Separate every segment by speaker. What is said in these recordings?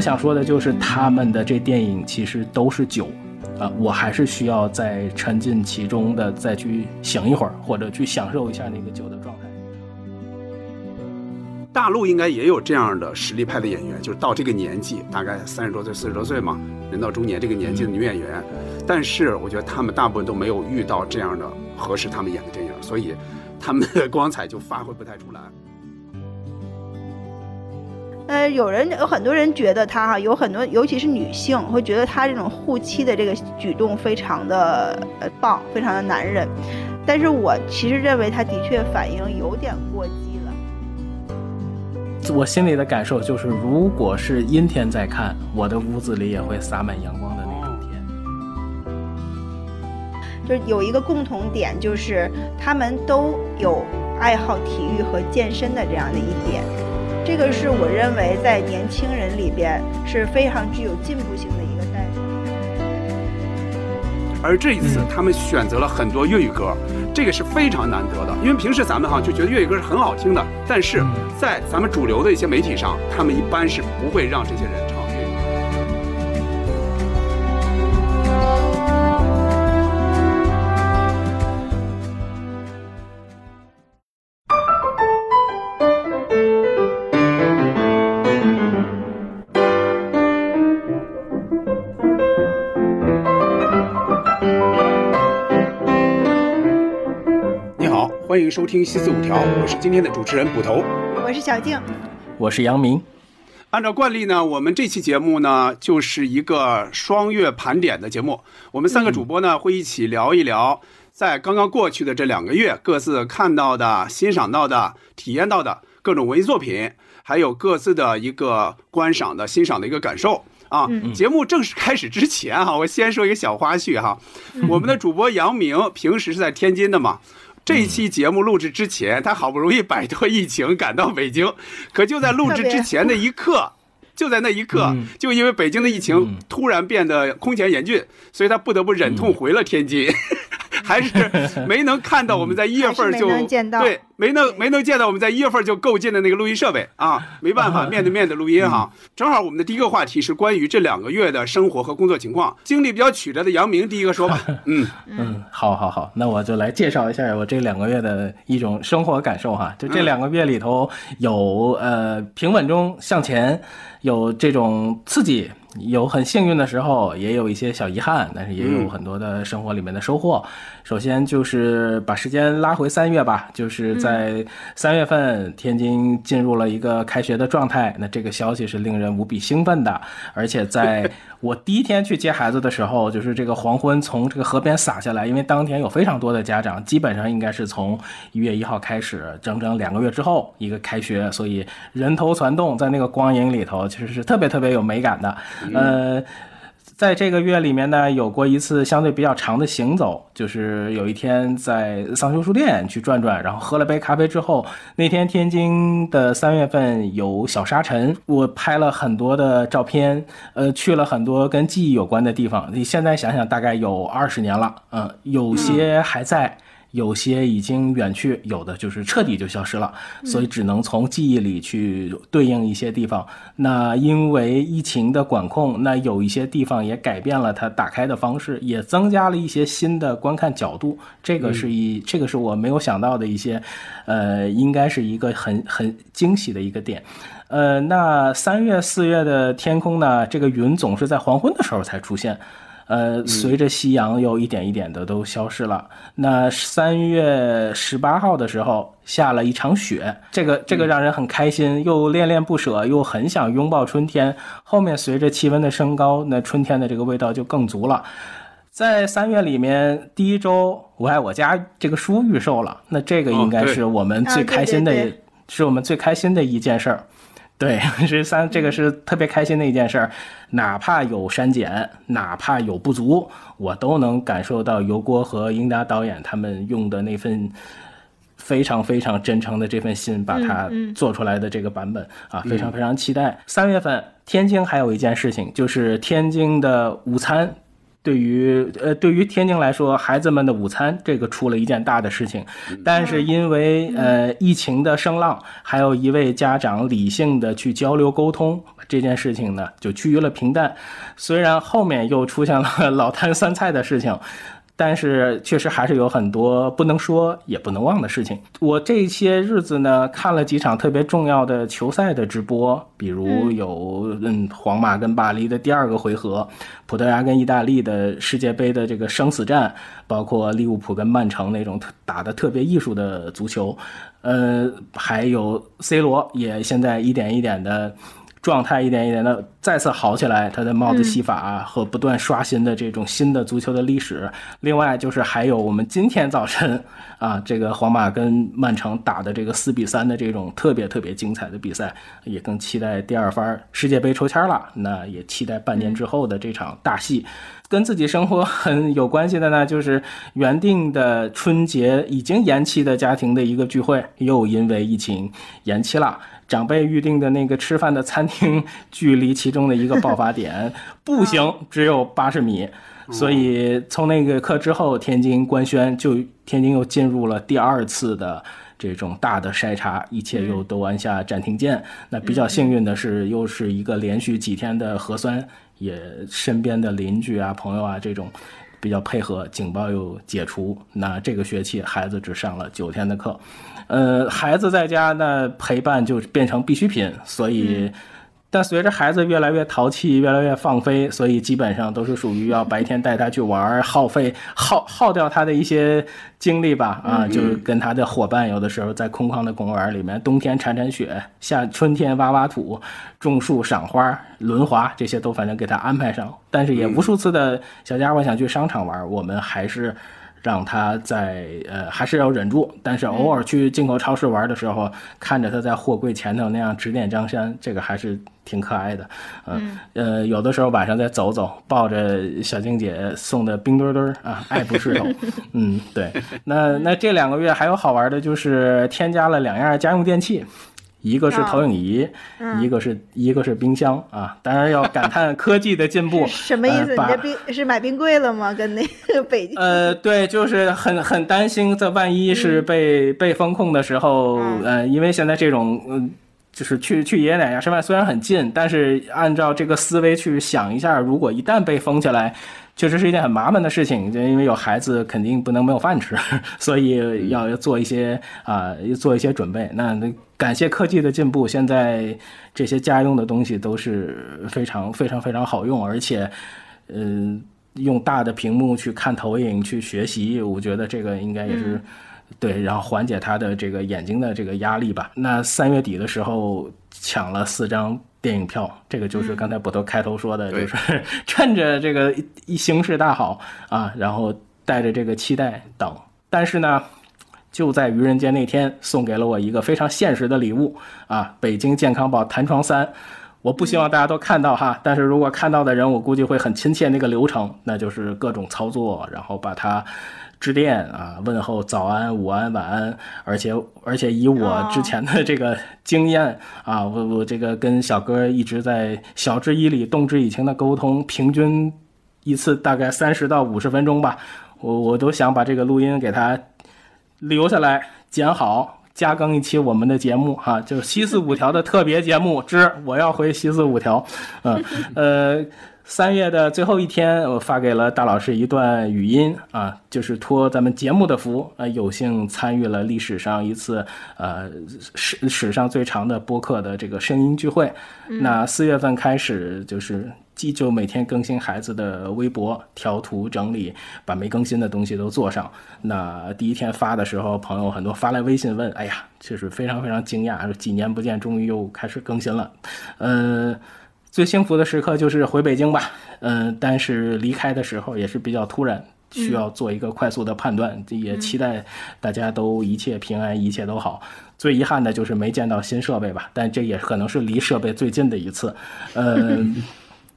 Speaker 1: 我想说的就是他们的这电影其实都是酒，啊，我还是需要再沉浸其中的再去醒一会儿，或者去享受一下那个酒的状态。
Speaker 2: 大陆应该也有这样的实力派的演员，就是到这个年纪，大概三十多岁、四十多岁嘛，人到中年这个年纪的女演员，但是我觉得他们大部分都没有遇到这样的合适他们演的电影，所以他们的光彩就发挥不太出来。
Speaker 3: 呃，有人有很多人觉得他哈，有很多尤其是女性会觉得他这种护妻的这个举动非常的呃棒，非常的男人，但是我其实认为他的确反应有点过激了。
Speaker 1: 我心里的感受就是，如果是阴天在看，我的屋子里也会洒满阳光的那种天。
Speaker 3: 就是有一个共同点，就是他们都有爱好体育和健身的这样的一点，这个是我认为在年轻人里边是非常具有进步性的一个代表。
Speaker 2: 而这一次，他们选择了很多粤语歌。这个是非常难得的，因为平时咱们哈就觉得粤语歌是很好听的，但是在咱们主流的一些媒体上，他们一般是不会让这些人唱。欢迎收听《西四五条》，我是今天的主持人捕头，
Speaker 3: 我是小静，
Speaker 1: 我是杨明。
Speaker 2: 按照惯例呢，我们这期节目呢就是一个双月盘点的节目。我们三个主播呢会一起聊一聊，在刚刚过去的这两个月各自看到的、欣赏到的、体验到的各种文艺作品，还有各自的一个观赏的、欣赏的一个感受啊。节目正式开始之前哈，我先说一个小花絮哈。我们的主播杨明平时是在天津的嘛。这一期节目录制之前，他好不容易摆脱疫情赶到北京，可就在录制之前的一刻，就在那一刻，就因为北京的疫情突然变得空前严峻，所以他不得不忍痛回了天津。还是 没能看到我们在一月份就对没能没能见到我们在一月份就购进的那个录音设备啊，没办法面对面的录音哈。正好我们的第一个话题是关于这两个月的生活和工作情况，经历比较曲折的杨明第一个说吧。
Speaker 1: 嗯嗯，好好好，那我就来介绍一下我这两个月的一种生活感受哈。就这两个月里头有呃平稳中向前，有这种刺激。有很幸运的时候，也有一些小遗憾，但是也有很多的生活里面的收获。首先就是把时间拉回三月吧，就是在三月份，天津进入了一个开学的状态。那这个消息是令人无比兴奋的，而且在 我第一天去接孩子的时候，就是这个黄昏从这个河边洒下来，因为当天有非常多的家长，基本上应该是从一月一号开始，整整两个月之后一个开学，所以人头攒动在那个光影里头，其实是特别特别有美感的。呃，在这个月里面呢，有过一次相对比较长的行走，就是有一天在桑丘书店去转转，然后喝了杯咖啡之后，那天天津的三月份有小沙尘，我拍了很多的照片，呃，去了很多跟记忆有关的地方。你现在想想，大概有二十年了，嗯，有些还在。有些已经远去，有的就是彻底就消失了，所以只能从记忆里去对应一些地方。那因为疫情的管控，那有一些地方也改变了它打开的方式，也增加了一些新的观看角度。这个是一，这个是我没有想到的一些，呃，应该是一个很很惊喜的一个点。呃，那三月四月的天空呢，这个云总是在黄昏的时候才出现。呃，随着夕阳又一点一点的都消失了。那三月十八号的时候下了一场雪，这个这个让人很开心，又恋恋不舍，又很想拥抱春天。后面随着气温的升高，那春天的这个味道就更足了。在三月里面第一周，《我爱我家》这个书预售了，那这个应该是我们最开心的，是我们最开心的一件事儿。对，是三这个是特别开心的一件事儿，哪怕有删减，哪怕有不足，我都能感受到油锅和英达导演他们用的那份非常非常真诚的这份心，把它做出来的这个版本啊，非常非常期待。三月份天津还有一件事情，就是天津的午餐对于呃，对于天津来说，孩子们的午餐这个出了一件大的事情，但是因为呃疫情的声浪，还有一位家长理性的去交流沟通，这件事情呢就趋于了平淡。虽然后面又出现了 老坛酸菜的事情。但是确实还是有很多不能说也不能忘的事情。我这些日子呢，看了几场特别重要的球赛的直播，比如有嗯皇马跟巴黎的第二个回合，葡萄牙跟意大利的世界杯的这个生死战，包括利物浦跟曼城那种打的特别艺术的足球，呃，还有 C 罗也现在一点一点的。状态一点一点的再次好起来，他的帽子戏法和不断刷新的这种新的足球的历史。另外就是还有我们今天早晨啊，这个皇马跟曼城打的这个四比三的这种特别特别精彩的比赛，也更期待第二番世界杯抽签了。那也期待半年之后的这场大戏。跟自己生活很有关系的呢，就是原定的春节已经延期的家庭的一个聚会，又因为疫情延期了。长辈预定的那个吃饭的餐厅，距离其中的一个爆发点 步行只有八十米，所以从那个课之后，天津官宣，就天津又进入了第二次的这种大的筛查，一切又都按下暂停键。那比较幸运的是，又是一个连续几天的核酸，也身边的邻居啊、朋友啊这种比较配合，警报又解除。那这个学期孩子只上了九天的课。呃，孩子在家那，陪伴就变成必需品，所以，但随着孩子越来越淘气，越来越放飞，所以基本上都是属于要白天带他去玩，耗费耗耗掉他的一些精力吧，啊，就是跟他的伙伴有的时候在空旷的公园里面，冬天铲铲雪，夏春天挖挖土，种树赏花轮滑这些都反正给他安排上，但是也无数次的小家伙想去商场玩，我们还是。让他在呃还是要忍住，但是偶尔去进口超市玩的时候，看着他在货柜前头那样指点江山，这个还是挺可爱的。嗯呃，有的时候晚上再走走，抱着小静姐送的冰墩墩啊，爱不释手。嗯，对。那那这两个月还有好玩的，就是添加了两样家用电器。一个是投影仪，一个是一个是冰箱啊！当然要感叹 科技的进步。
Speaker 3: 什么意思？你这冰是买冰柜了吗？跟那个北京？
Speaker 1: 呃，对，就是很很担心，这万一是被被封控的时候，呃，因为现在这种嗯，就是去去爷爷奶奶吃饭虽然很近，但是按照这个思维去想一下，如果一旦被封起来。确实是一件很麻烦的事情，就因为有孩子，肯定不能没有饭吃，所以要要做一些啊，做一些准备。那那感谢科技的进步，现在这些家用的东西都是非常非常非常好用，而且，嗯，用大的屏幕去看投影去学习，我觉得这个应该也是对，然后缓解他的这个眼睛的这个压力吧。那三月底的时候抢了四张。电影票，这个就是刚才捕头开头说的，就是趁着这个一形势大好啊，然后带着这个期待等。但是呢，就在愚人节那天，送给了我一个非常现实的礼物啊，北京健康宝弹窗三。我不希望大家都看到哈，但是如果看到的人，我估计会很亲切那个流程，那就是各种操作，然后把它。致电啊，问候早安、午安、晚安，而且而且以我之前的这个经验啊，我我这个跟小哥一直在晓之以理、动之以情的沟通，平均一次大概三十到五十分钟吧，我我都想把这个录音给他留下来、剪好，加更一期我们的节目哈，就是西四五条的特别节目之我要回西四五条，嗯呃。三月的最后一天，我发给了大老师一段语音啊，就是托咱们节目的福，啊，有幸参与了历史上一次呃史史上最长的播客的这个声音聚会。那四月份开始，就是就每天更新孩子的微博，调图整理，把没更新的东西都做上。那第一天发的时候，朋友很多发来微信问，哎呀，就是非常非常惊讶，几年不见，终于又开始更新了，嗯。最幸福的时刻就是回北京吧，嗯，但是离开的时候也是比较突然，需要做一个快速的判断，也期待大家都一切平安，一切都好。最遗憾的就是没见到新设备吧，但这也可能是离设备最近的一次。嗯，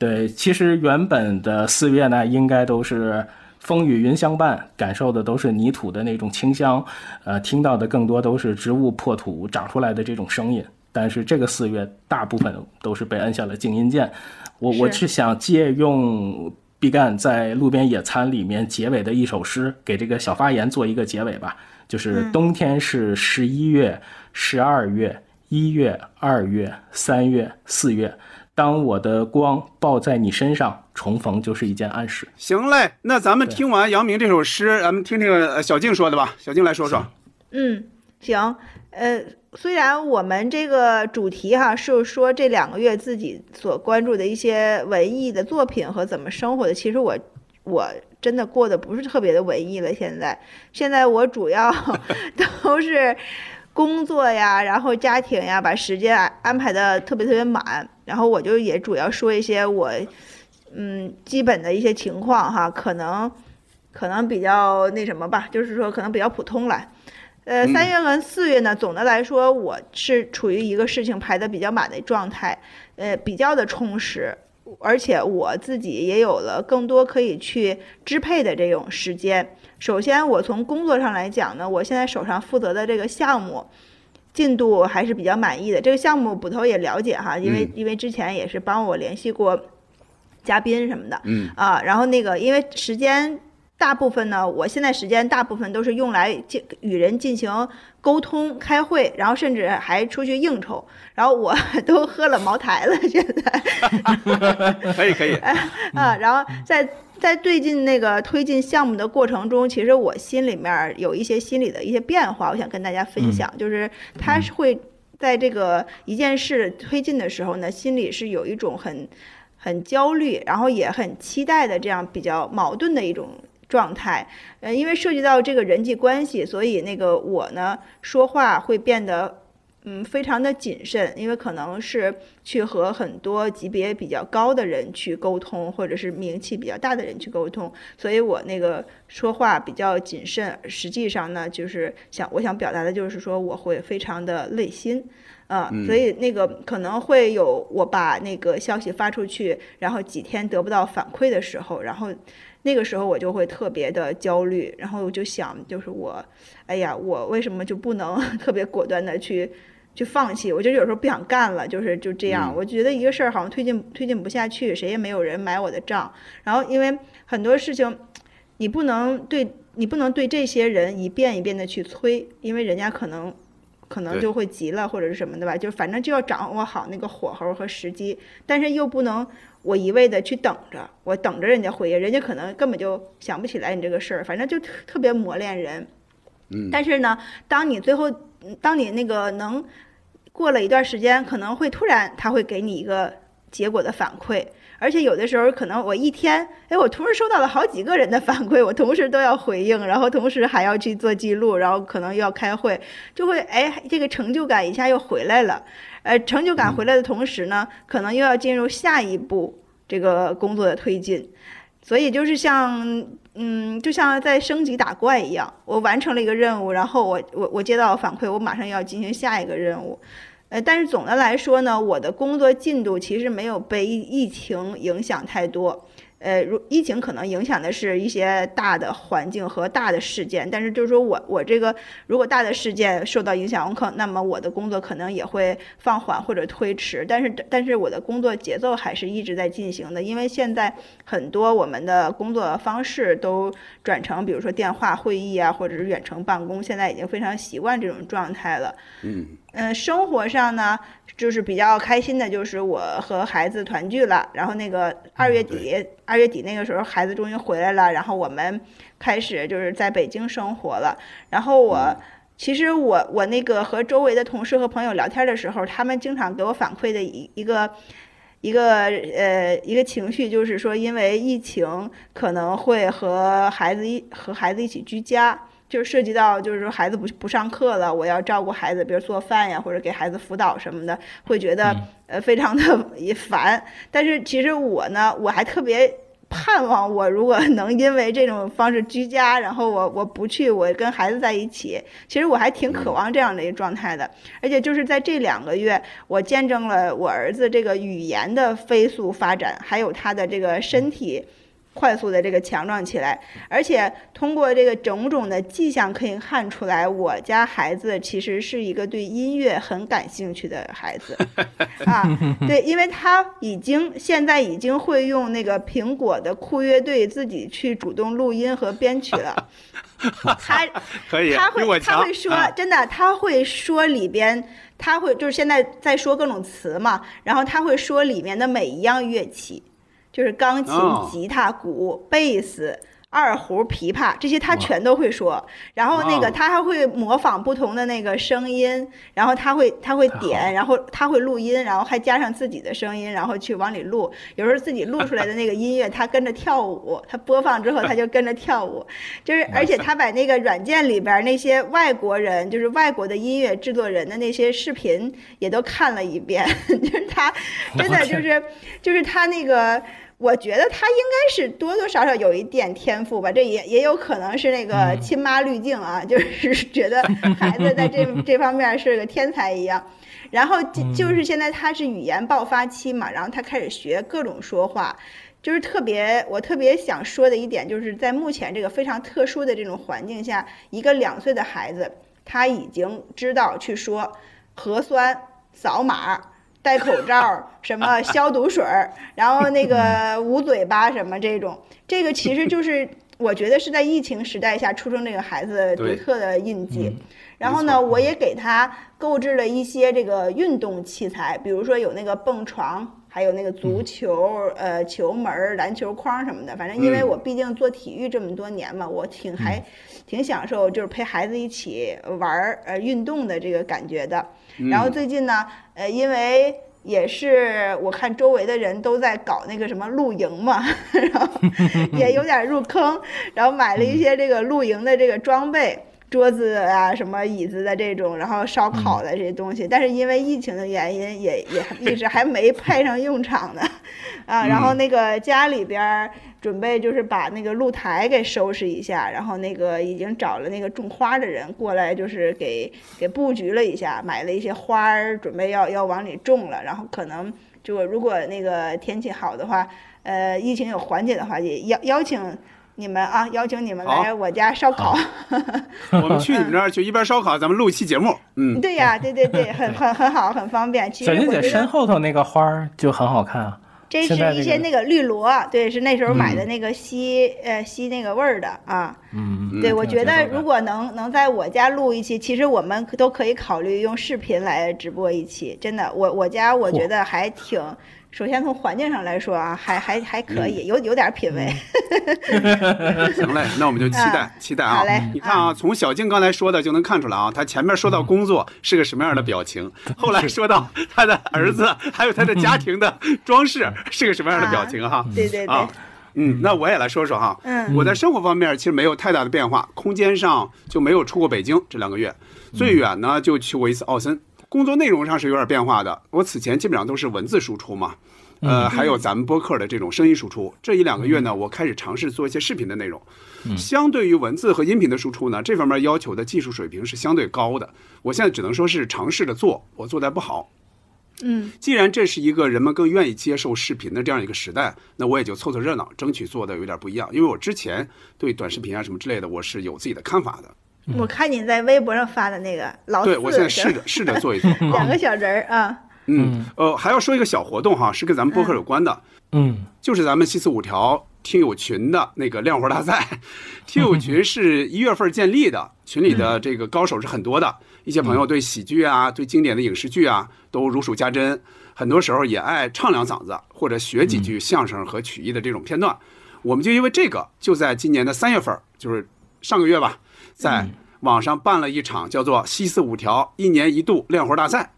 Speaker 1: 对，其实原本的四月呢，应该都是风雨云相伴，感受的都是泥土的那种清香，呃，听到的更多都是植物破土长出来的这种声音。但是这个四月大部分都是被摁下了静音键，我我是想借用毕赣在路边野餐里面结尾的一首诗，给这个小发言做一个结尾吧。就是冬天是十一月、十二月、一月、二月、三月、四月。当我的光抱在你身上，重逢就是一件暗示。
Speaker 2: 行嘞，那咱们听完杨明这首诗，咱们听听小静说的吧。小静来说说。
Speaker 3: 嗯，行。呃，虽然我们这个主题哈是说这两个月自己所关注的一些文艺的作品和怎么生活的，其实我我真的过得不是特别的文艺了。现在，现在我主要都是工作呀，然后家庭呀，把时间安排的特别特别满。然后我就也主要说一些我嗯基本的一些情况哈，可能可能比较那什么吧，就是说可能比较普通了。呃，三月跟四月呢，总的来说，我是处于一个事情排的比较满的状态，呃，比较的充实，而且我自己也有了更多可以去支配的这种时间。首先，我从工作上来讲呢，我现在手上负责的这个项目进度还是比较满意的。这个项目捕头也了解哈，因为因为之前也是帮我联系过嘉宾什么的，
Speaker 2: 嗯
Speaker 3: 啊，然后那个因为时间。大部分呢，我现在时间大部分都是用来进与人进行沟通、开会，然后甚至还出去应酬。然后我都喝了茅台了，现在。
Speaker 2: 可以可以。
Speaker 3: 啊，然后在在最近那个推进项目的过程中，其实我心里面有一些心理的一些变化，我想跟大家分享。就是他是会在这个一件事推进的时候呢，心里是有一种很很焦虑，然后也很期待的这样比较矛盾的一种。状态，呃，因为涉及到这个人际关系，所以那个我呢说话会变得，嗯，非常的谨慎，因为可能是去和很多级别比较高的人去沟通，或者是名气比较大的人去沟通，所以我那个说话比较谨慎。实际上呢，就是想我想表达的就是说，我会非常的累心，啊，所以那个可能会有我把那个消息发出去，然后几天得不到反馈的时候，然后。那个时候我就会特别的焦虑，然后我就想，就是我，哎呀，我为什么就不能 特别果断的去去放弃？我就有时候不想干了，就是就这样。我觉得一个事儿好像推进推进不下去，谁也没有人买我的账。然后因为很多事情，你不能对你不能对这些人一遍一遍的去催，因为人家可能可能就会急了或者是什么的吧。就反正就要掌握好那个火候和时机，但是又不能。我一味的去等着，我等着人家回应，人家可能根本就想不起来你这个事儿，反正就特特别磨练人。
Speaker 2: 嗯。
Speaker 3: 但是呢，当你最后，当你那个能过了一段时间，可能会突然他会给你一个结果的反馈，而且有的时候可能我一天，哎，我同时收到了好几个人的反馈，我同时都要回应，然后同时还要去做记录，然后可能又要开会，就会哎，这个成就感一下又回来了。呃，成就感回来的同时呢，可能又要进入下一步这个工作的推进，所以就是像，嗯，就像在升级打怪一样，我完成了一个任务，然后我我我接到反馈，我马上要进行下一个任务，呃，但是总的来说呢，我的工作进度其实没有被疫疫情影响太多。呃，如疫情可能影响的是一些大的环境和大的事件，但是就是说我我这个如果大的事件受到影响，我可那么我的工作可能也会放缓或者推迟，但是但是我的工作节奏还是一直在进行的，因为现在很多我们的工作方式都转成比如说电话会议啊，或者是远程办公，现在已经非常习惯这种状态了。
Speaker 2: 嗯
Speaker 3: 嗯，生活上呢，就是比较开心的，就是我和孩子团聚了，然后那个二月底。二月底那个时候，孩子终于回来了，然后我们开始就是在北京生活了。然后我其实我我那个和周围的同事和朋友聊天的时候，他们经常给我反馈的一一个一个呃一个情绪，就是说因为疫情可能会和孩子一和孩子一起居家。就涉及到，就是说孩子不不上课了，我要照顾孩子，比如做饭呀，或者给孩子辅导什么的，会觉得 呃非常的也烦。但是其实我呢，我还特别盼望，我如果能因为这种方式居家，然后我我不去，我跟孩子在一起，其实我还挺渴望这样的一个状态的。而且就是在这两个月，我见证了我儿子这个语言的飞速发展，还有他的这个身体。快速的这个强壮起来，而且通过这个种种的迹象可以看出来，我家孩子其实是一个对音乐很感兴趣的孩子 啊。对，因为他已经现在已经会用那个苹果的酷乐队自己去主动录音和编曲了。他
Speaker 2: 可以，
Speaker 3: 他会他会说
Speaker 2: 啊
Speaker 3: 真的，他会说里边。他会就是现在在说各种词嘛，然后他会说里面的每一样乐器，就是钢琴、
Speaker 2: 哦
Speaker 3: 吉他、鼓、贝斯、二胡、琵琶这些他全都会说。然后那个
Speaker 2: 哦
Speaker 3: 他还会模仿不同的那个声音，然后他会他会点，然后他会录音，然后还加上自己的声音，然后去往里录。有时候自己录出来的那个音乐，他跟着跳舞，他播放之后他就跟着跳舞，就是而且他把那个软件里边那些外国人，就是外国的音乐制作人的那些视频也都看了一遍，就是他真的就是就是他那个。我觉得他应该是多多少少有一点天赋吧，这也也有可能是那个亲妈滤镜啊，就是觉得孩子在这这方面是个天才一样。然后就就是现在他是语言爆发期嘛，然后他开始学各种说话，就是特别我特别想说的一点，就是在目前这个非常特殊的这种环境下，一个两岁的孩子他已经知道去说核酸、扫码。戴口罩，什么消毒水儿，然后那个捂嘴巴什么这种，这个其实就是我觉得是在疫情时代下出生这个孩子独特的印记。
Speaker 1: 嗯
Speaker 3: 然后呢，我也给他购置了一些这个运动器材，比如说有那个蹦床，还有那个足球、呃球门儿、篮球框什么的。反正因为
Speaker 2: 嗯
Speaker 3: 我毕竟做体育这么多年嘛，我挺还挺享受就是陪孩子一起玩儿呃运动的这个感觉的。然后最近呢，呃，因为也是我看周围的人都在搞那个什么露营嘛，然后 也有点入坑，然后买了一些这个露营的这个装备。桌子啊，什么椅子的这种，然后烧烤的这些东西，但是因为疫情的原因也，也一直还没派上用场呢，啊，然后那个家里边儿准备就是把那个露台给收拾一下，然后那个已经找了那个种花的人过来，就是给给布局了一下，买了一些花儿，准备要要往里种了，然后可能就如果那个天气好的话，呃，疫情有缓解的话，也邀邀请你们啊，邀请你们来我家烧烤。
Speaker 2: 我们去你们那儿去一边烧烤，咱们录一期节目。嗯，
Speaker 3: 对呀，对对 对，很很很好，很方便。其实
Speaker 1: 小金姐身
Speaker 3: 我觉得
Speaker 1: 后头那个花儿就很好看啊。
Speaker 3: 这是一些那个绿萝，对，是那时候买的
Speaker 1: 嗯
Speaker 3: 那个吸呃吸那个味儿的啊。
Speaker 1: 嗯，
Speaker 3: 对，我觉得如果能能在我家录一期，其实我们都可以考虑用视频来直播一期。真的，我我家我觉得还挺，首先从环境上来说啊，还还还可
Speaker 1: 嗯。
Speaker 3: 以，有有点品位。
Speaker 2: 行嘞，那我们就期待
Speaker 3: 啊
Speaker 2: 期待啊。
Speaker 3: 好嘞！
Speaker 2: 你看啊，从小静刚才说的就能看出来啊，他前面说到工作是个什么样的表情，后来说到他的儿子还有他的家庭的装饰是个什么样的表情哈。
Speaker 3: 对对对。
Speaker 2: 啊，嗯，那我也来说说哈。
Speaker 3: 嗯。
Speaker 2: 我在生活方面其实没有太大的变化，空间上就没有出过北京这两个月，最远呢就去过一次奥森。工作内容上是有点变化的，我此前基本上都是文字输出嘛，呃，还有咱们播客的这种声音输出。这一两个月呢，我开始尝试做一些视频的内容。相对于文字和音频的输出呢，这方面要求的技术水平是相对高的。我现在只能说是尝试着做，我做的不好。
Speaker 3: 嗯
Speaker 2: 既然这是一个人们更愿意接受视频的这样一个时代，那我也就凑凑热闹，争取做的有点不一样。因为我之前对短视频啊什么之类的，我是有自己的看法的。
Speaker 3: 我看你在微博上发的那个老四，
Speaker 2: 对我现在试着 试着做一做。
Speaker 3: 两个小人儿啊，
Speaker 2: 嗯，呃，还要说一个小活动哈，是跟咱们播客有关的，
Speaker 1: 嗯。
Speaker 2: 就是咱们西四五条听友群的那个亮活大赛。听友群是一月份建立的，群里的这个高手是很多的，一些朋友对喜剧啊、对经典的影视剧啊都如数家珍，很多时候也爱唱两嗓子或者学几句相声和曲艺的这种片段。我们就因为这个，就在今年的三月份，就是上个月吧，在网上办了一场叫做“西四五条一年一度亮活大赛”。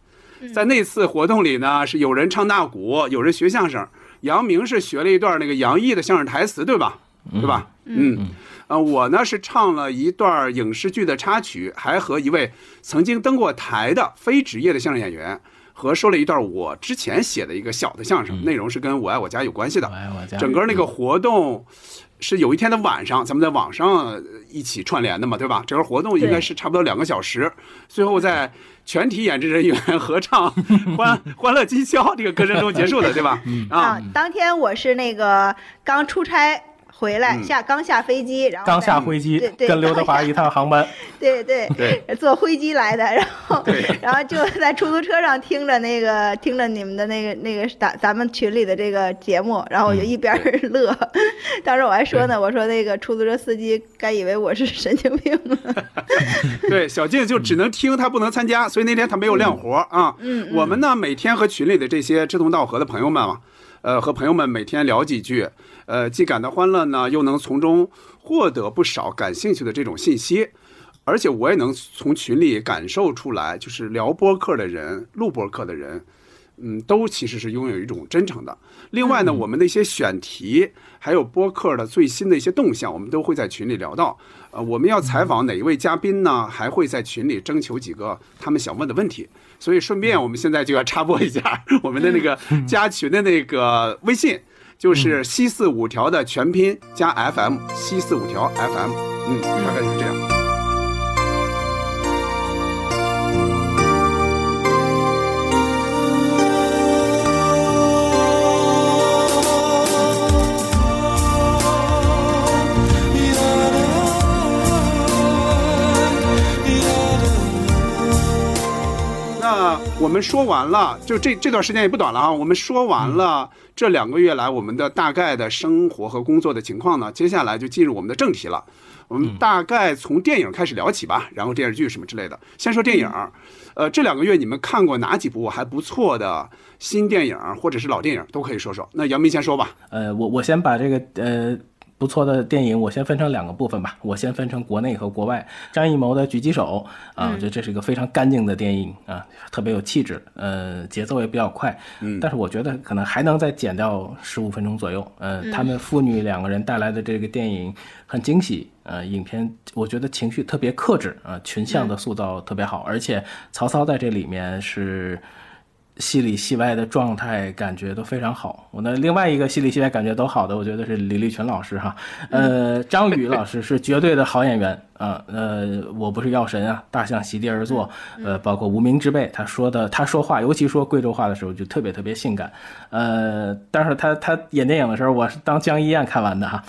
Speaker 2: 在那次活动里呢，是有人唱大鼓，有人学相声。杨明是学了一段那个杨毅的相声台词，对吧？对吧？嗯，呃，我呢是唱了一段影视剧的插曲，还和一位曾经登过台的非职业的相声演员，和说了一段我之前写的一个小的相声，内容是跟我爱我家有关系的
Speaker 1: 我。爱我家
Speaker 2: 整个那个活动是有一天的晚上，咱们在网上一起串联的嘛，对吧？整个活动应该是差不多两个小时，最后在全体演职人员合唱《欢 欢乐今宵》这个歌声中结束的，对吧？啊，
Speaker 3: 啊，当天我是那个刚出差回来
Speaker 2: 嗯
Speaker 3: 下刚下飞机，然后
Speaker 1: 刚下飞机跟刘德华一趟航班，
Speaker 3: 对对
Speaker 2: 对
Speaker 3: 坐飞机来的，然后
Speaker 2: 对
Speaker 3: 然后就在出租车上听着那个听着你们的那个那个咱咱们群里的这个节目，然后我就
Speaker 1: 嗯
Speaker 3: 一边 乐，当时我还说呢，我说那个出租车司机该以为我是神经病了，
Speaker 2: 对，小静就只能听，他不能参加，所以那天他没有亮活啊。
Speaker 3: 嗯，
Speaker 2: 我们呢，每天和群里的这些志同道合的朋友们嘛，呃，和朋友们每天聊几句，呃，既感到欢乐呢，又能从中获得不少感兴趣的这种信息。而且我也能从群里感受出来，就是聊播客的人、录播客的人，嗯，都其实是拥有一种真诚的。另外呢，我们的一些选题，还有播客的最新的一些动向，我们都会在群里聊到。呃，我们要采访哪一位嘉宾呢？还会在群里征求几个他们想问的问题。所以顺便，我们现在就要插播一下 我们的那个加群的那个微信，就是西四五条的全拼加 FM，西四五条 FM，嗯，大概就是这样。那我们说完了，就这这段时间也不短了啊。我们说完了这两个月来我们的大概的生活和工作的情况呢，接下来就进入我们的正题了。我们大概从电影开始聊起吧，然后电视剧什么之类的。先说电影，呃，这两个月你们看过哪几部还不错的新电影或者是老电影都可以说说。那杨明先说吧。
Speaker 1: 呃，我我先把这个呃不错的电影，我先分成两个部分吧。我先分成国内和国外。张艺谋的《狙击手》啊，我觉得这是一个非常干净的电影啊，特别有气质，呃，节奏也比较快。
Speaker 2: 嗯
Speaker 1: 但是我觉得可能还能再减掉十五分钟左右。呃，他们父女两个人带来的这个电影很惊喜。呃，影片我觉得情绪特别克制啊、群像的塑造特别好，而且曹操在这里面是。戏里戏外的状态感觉都非常好。我的另外一个戏里戏外感觉都好的，我觉得是李立群老师哈，呃，张宇老师是绝对的好演员啊，呃，我不是药神啊，大象席地而坐，呃，包括无名之辈，他说的他说话，尤其说贵州话的时候就特别特别性感，呃，但是他他演电影的时候，我是当江一燕看完的哈，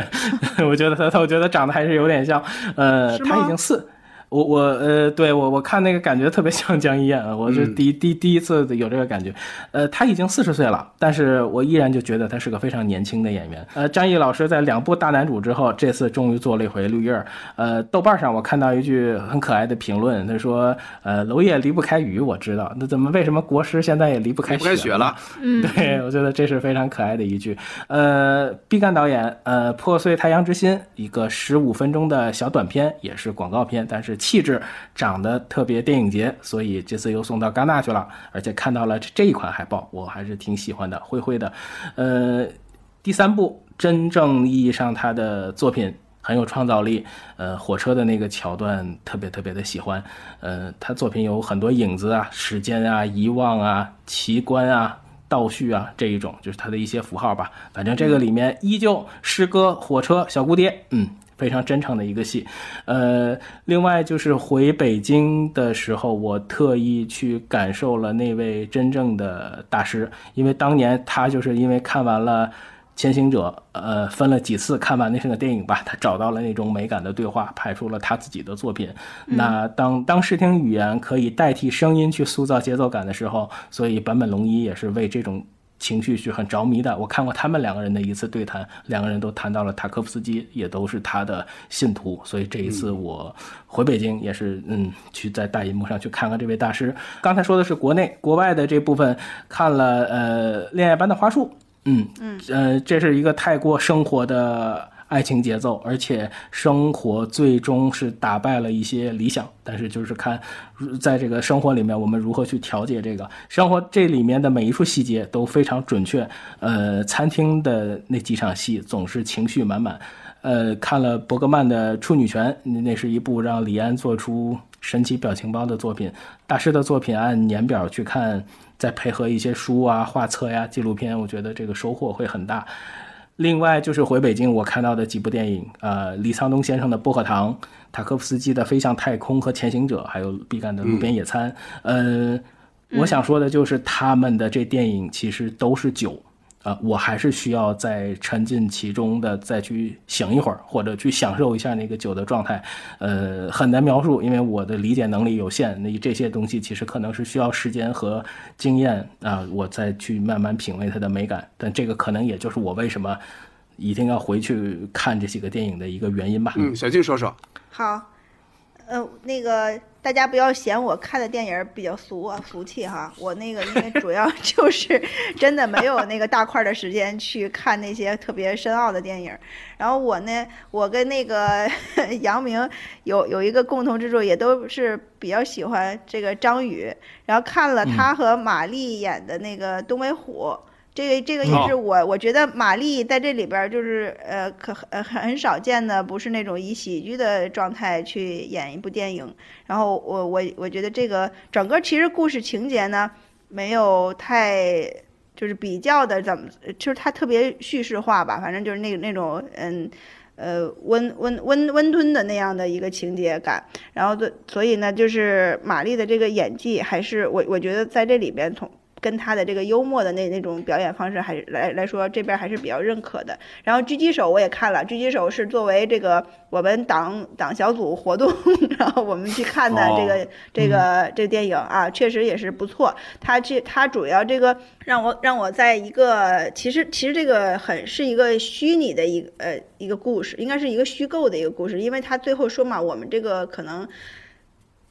Speaker 1: 我觉得他他我觉得长得还是有点像，呃，他已经四。我我呃，对我我看那个感觉特别像江一燕啊，我是
Speaker 2: 嗯
Speaker 1: 第第第一次有这个感觉。呃，他已经四十岁了，但是我依然就觉得他是个非常年轻的演员。呃，张译老师在两部大男主之后，这次终于做了一回绿叶儿。呃，豆瓣上我看到一句很可爱的评论，他说：“呃，娄烨离不开雨，我知道，那怎么为什么国师现在也离不开
Speaker 2: 离不开雪了，
Speaker 3: 嗯，
Speaker 1: 对，我觉得这是非常可爱的一句。呃，毕赣导演，呃，《破碎太阳之心》一个十五分钟的小短片，也是广告片，但是气质长得特别电影节，所以这次又送到戛纳去了。而且看到了这这一款海报，我还是挺喜欢的，灰灰的。呃，第三部真正意义上他的作品。很有创造力，呃，火车的那个桥段特别特别的喜欢，呃，他作品有很多影子啊、时间啊、遗忘啊、奇观啊、倒叙啊这一种，就是他的一些符号吧。反正这个里面依旧诗歌、火车、小蝴蝶，嗯，非常真诚的一个戏。呃，另外就是回北京的时候，我特意去感受了那位真正的大师，因为当年他就是因为看完了。前行者，呃，分了几次看完那是个电影吧，他找到了那种美感的对话，拍出了他自己的作品。那当当视听语言可以代替声音去塑造节奏感的时候，所以坂本龙一也是为这种情绪是很着迷的。我看过他们两个人的一次对谈，两个人都谈到了塔科夫斯基，也都是他的信徒。所以这一次我回北京也是，嗯，去在大银幕上去看看这位大师。刚才说的是国内，国外的这部分看了，呃，恋爱般的花束。嗯嗯，呃，这是一个太过生活的爱情节奏，而且生活最终是打败了一些理想。但是就是看，在这个生活里面，我们如何去调节这个生活，这里面的每一处细节都非常准确。呃，餐厅的那几场戏总是情绪满满。呃，看了伯格曼的《处女泉》，那是一部让李安做出神奇表情包的作品。大师的作品按年表去看。再配合一些书啊、画册呀、纪录片，我觉得这个收获会很大。另外就是回北京，我看到的几部电影，呃，李沧东先生的《薄荷糖》，塔科夫斯基的《飞向太空》和《潜行者》，还有毕赣的《路边野餐》。呃，我想说的就是他们的这电影其实都是酒。啊，我还是需要再沉浸其中的再去醒一会儿，或者去享受一下那个酒的状态。呃，很难描述，因为我的理解能力有限。那这些东西其实可能是需要时间和经验啊，我再去慢慢品味它的美感。但这个可能也就是我为什么一定要回去看这几个电影的一个原因吧。
Speaker 2: 嗯，小静说说。
Speaker 3: 好，呃，那个。大家不要嫌我看的电影比较俗啊，俗气哈。我那个因为主要 就是真的没有那个大块的时间去看那些特别深奥的电影。然后我呢，我跟那个 杨明有有一个共同之处，也都是比较喜欢这个张宇。然后看了他和马丽演的那个《东北虎》。这个这个也是我，我觉得玛丽在这里边就是呃，可很很少见的，不是那种以喜剧的状态去演一部电影。然后我我我觉得这个整个其实故事情节呢，没有太就是比较的怎么，就是它特别叙事化吧，反正就是那那种嗯呃温温温温吞的那样的一个情节感。然后所以呢，就是玛丽的这个演技还是我我觉得在这里边从。跟他的这个幽默的那那种表演方式，还是来来说这边还是比较认可的。然后狙击手我也看了，狙击手是作为这个我们党党小组活动，然后我们去看的这个这个这个电影啊，确实也是不错。他这他主要这个让我让我在一个其实其实这个很是一个虚拟的一个呃一个故事，应该是一个虚构的一个故事，因为他最后说嘛，我们这个可能。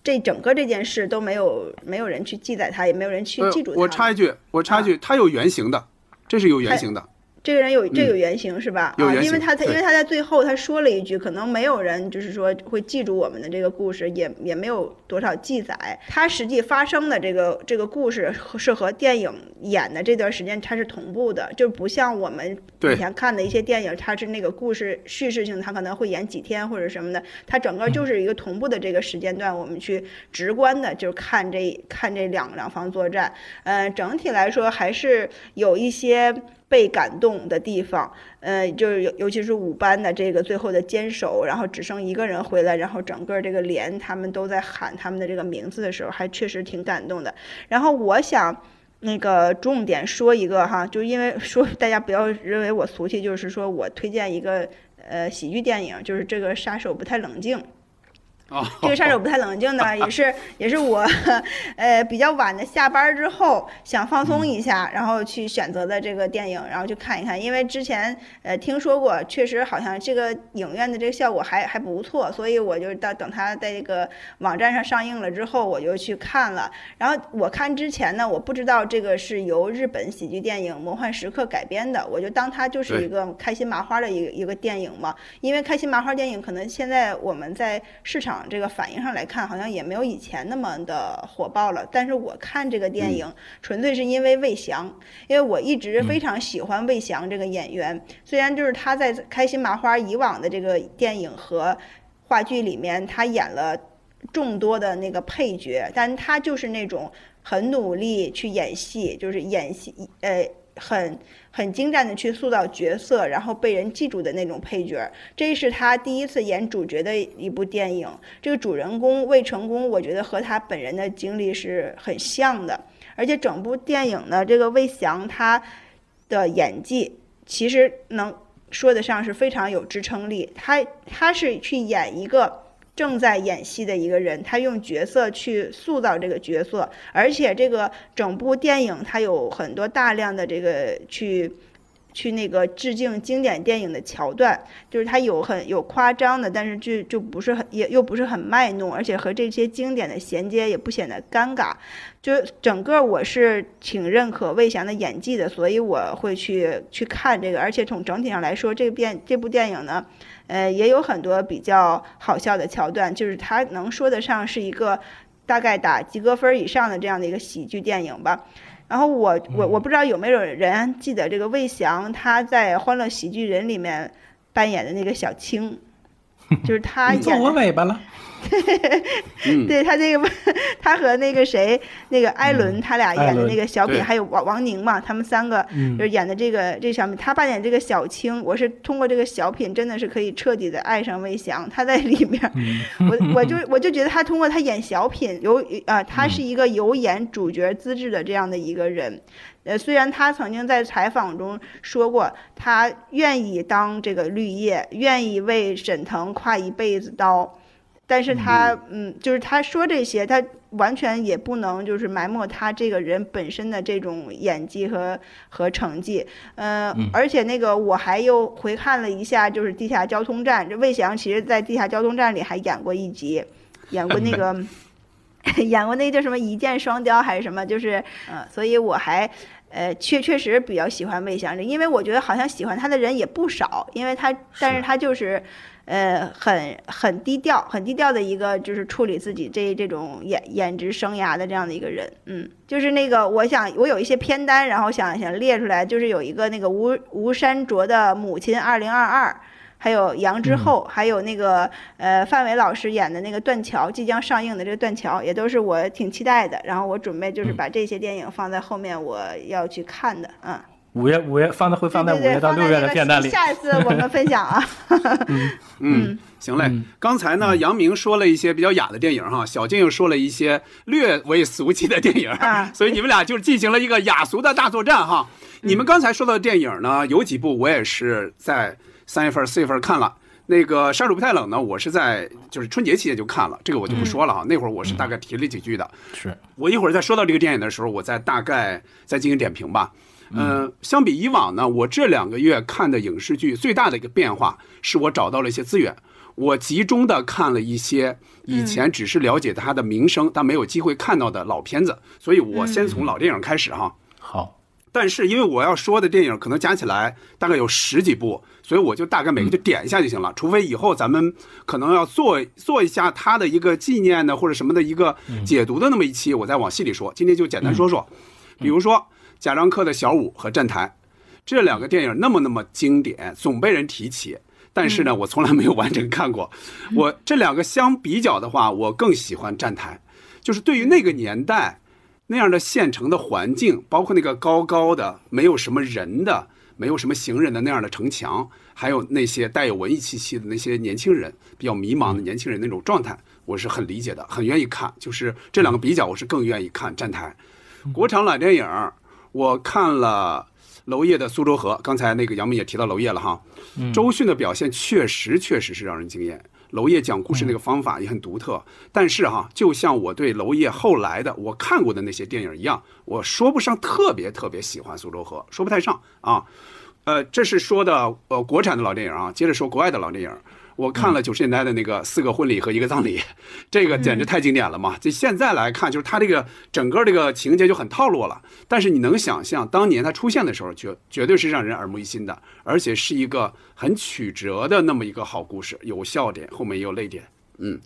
Speaker 3: 这整个这件事都没有没有人去记载它，也没有人去记住它。
Speaker 2: 我插一句，我插一句，它有原型的，这是有原型的。
Speaker 3: 这个人有这个原型是吧？啊，因为他在因为他在最后他说了一句，可能没有人就是说会记住我们的这个故事，也也没有多少记载。他实际发生的这个这个故事是和电影演的这段时间它是同步的，就不像我们以前看的一些电影，它是那个故事叙事性，它可能会演几天或者什么的，它整个就是一个同步的这个时间段，我们去直观的就是看这看这两两方作战。嗯，整体来说还是有一些。被感动的地方，呃，就是尤尤其是五班的这个最后的坚守，然后只剩一个人回来，然后整个这个连他们都在喊他们的这个名字的时候，还确实挺感动的。然后我想那个重点说一个哈，就因为说大家不要认为我俗气，就是说我推荐一个呃喜剧电影，就是这个杀手不太冷静。这个杀手不太冷静呢，也是也是我，呃，比较晚的下班之后想放松一下，然后去选择的这个电影，然后去看一看。因为之前呃听说过，确实好像这个影院的这个效果还还不错，所以我就到等它在这个网站上上映了之后，我就去看了。然后我看之前呢，我不知道这个是由日本喜剧电影《魔幻时刻》改编的，我就当它就是一个开心麻花的一个一个电影嘛。因为开心麻花电影可能现在我们在市场。这个反应上来看，好像也没有以前那么的火爆了。但是我看这个电影，纯粹是因为魏翔，因为我一直非常喜欢魏翔这个演员。虽然就是他在开心麻花以往的这个电影和话剧里面，他演了众多的那个配角，但他就是那种很努力去演戏，就是演戏，呃。很很精湛的去塑造角色，然后被人记住的那种配角，这是他第一次演主角的一部电影。这个主人公魏成功，我觉得和他本人的经历是很像的。而且整部电影呢，这个魏翔他的演技其实能说得上是非常有支撑力。他他是去演一个。正在演戏的一个人，他用角色去塑造这个角色，而且这个整部电影它有很多大量的这个去。去那个致敬经典电影的桥段，就是它有很有夸张的，但是就就不是很也又不是很卖弄，而且和这些经典的衔接也不显得尴尬。就整个我是挺认可魏翔的演技的，所以我会去去看这个。而且从整体上来说，这个电这部电影呢，呃，也有很多比较好笑的桥段，就是它能说得上是一个大概打及格分以上的这样的一个喜剧电影吧。然后我我我不知道有没有人记得这个魏翔他在《欢乐喜剧人》里面扮演的那个小青，就是他演。
Speaker 1: 坐我尾巴了。
Speaker 2: 嗯。
Speaker 3: 对他这个，他和那个谁，那个艾伦，他俩演的那个小品，还有王王宁嘛，他们三个
Speaker 1: 嗯。
Speaker 3: 就是演的这个这小品，他扮演这个小青，我是通过这个小品，真的是可以彻底的爱上魏翔。他在里面，我我就我就觉得他通过他演小品，有啊、他是一个有演主角资质的这样的一个人。呃，虽然他曾经在采访中说过，他愿意当这个绿叶，愿意为沈腾挎一辈子刀，但是他，嗯，就是他说这些，他完全也不能就是埋没他这个人本身的这种演技和和成绩。呃，而且那个我还又回看了一下，就是《地下交通站》，这魏翔其实在《地下交通站》里还演过一集，演过那个。演过那个叫什么《一箭双雕》还是什么，就是，嗯、所以我还，呃，确确实比较喜欢魏翔，因为我觉得好像喜欢他的人也不少，因为他，但是他就是，呃，很很低调，很低调的一个，就是处理自己这这种演演职生涯的这样的一个人，嗯，就是那个，我想我有一些片单，然后想想列出来，就是有一个那个吴吴山卓的母亲二零二二。还有杨之后，还有那个呃范伟老师演的那个《断桥》即将上映的这个《断桥》，也都是我挺期待的。然后我准备就是把这些电影放在后面我要去看的，嗯，
Speaker 1: 五月五月放在会放在五月到六月的片单里。
Speaker 3: 下一次我们分享啊，
Speaker 2: 嗯，行嘞。刚才呢，杨明说了一些比较雅的电影哈，小静又说了一些略微俗气的电影，
Speaker 3: 啊
Speaker 2: 所以你们俩就进行了一个雅俗的大作战哈。你们刚才说到的电影呢，有几部我也是在三月份、四月份看了。那个《杀手不太冷》呢，我是在就是春节期间就看了，这个我就不说了哈。那会儿我是大概提了几句的。
Speaker 1: 是，
Speaker 2: 我一会儿在说到这个电影的时候，我再大概再进行点评吧。嗯、相比以往呢，我这两个月看的影视剧最大的一个变化，是我找到了一些资源，我集中的看了一些以前只是了解它的名声，但没有机会看到的老片子。所以我先从老电影开始哈。
Speaker 1: 好，
Speaker 2: 但是因为我要说的电影可能加起来大概有十几部，所以我就大概每个就点一下就行了。除非以后咱们可能要做做一下它的一个纪念的或者什么的一个解读的那么一期，我再往细里说。今天就简单说说，比如说贾樟柯的小五和站台这两个电影那么那么经典，总被人提起。但是呢，我从来没有完整看过。我这两个相比较的话，我更喜欢站台，就是对于那个年代。那样的县城的环境，包括那个高高的、没有什么人的、没有什么行人的那样的城墙，还有那些带有文艺气息的那些年轻人，比较迷茫的年轻人那种状态，我是很理解的，很愿意看。就是这两个比较，我是更愿意看站台。国产老电影，我看了娄烨的《苏州河》，刚才那个杨明也提到娄烨了哈。周迅的表现确实确实是让人惊艳。娄烨讲故事那个方法也很独特，但是哈，就像我对娄烨后来的我看过的那些电影一样，我说不上特别特别喜欢《苏州河》，说不太上啊。呃，这是说的呃国产的老电影啊，接着说国外的老电影。我看了九十年代的那个四个婚礼和一个葬礼，这个简直太经典了嘛！这现在来看，就是它这个整个这个情节就很套路了。但是你能想象当年它出现的时候，绝绝对是让人耳目一新的，而且是一个很曲折的那么一个好故事，有笑点，后面也有泪点。嗯，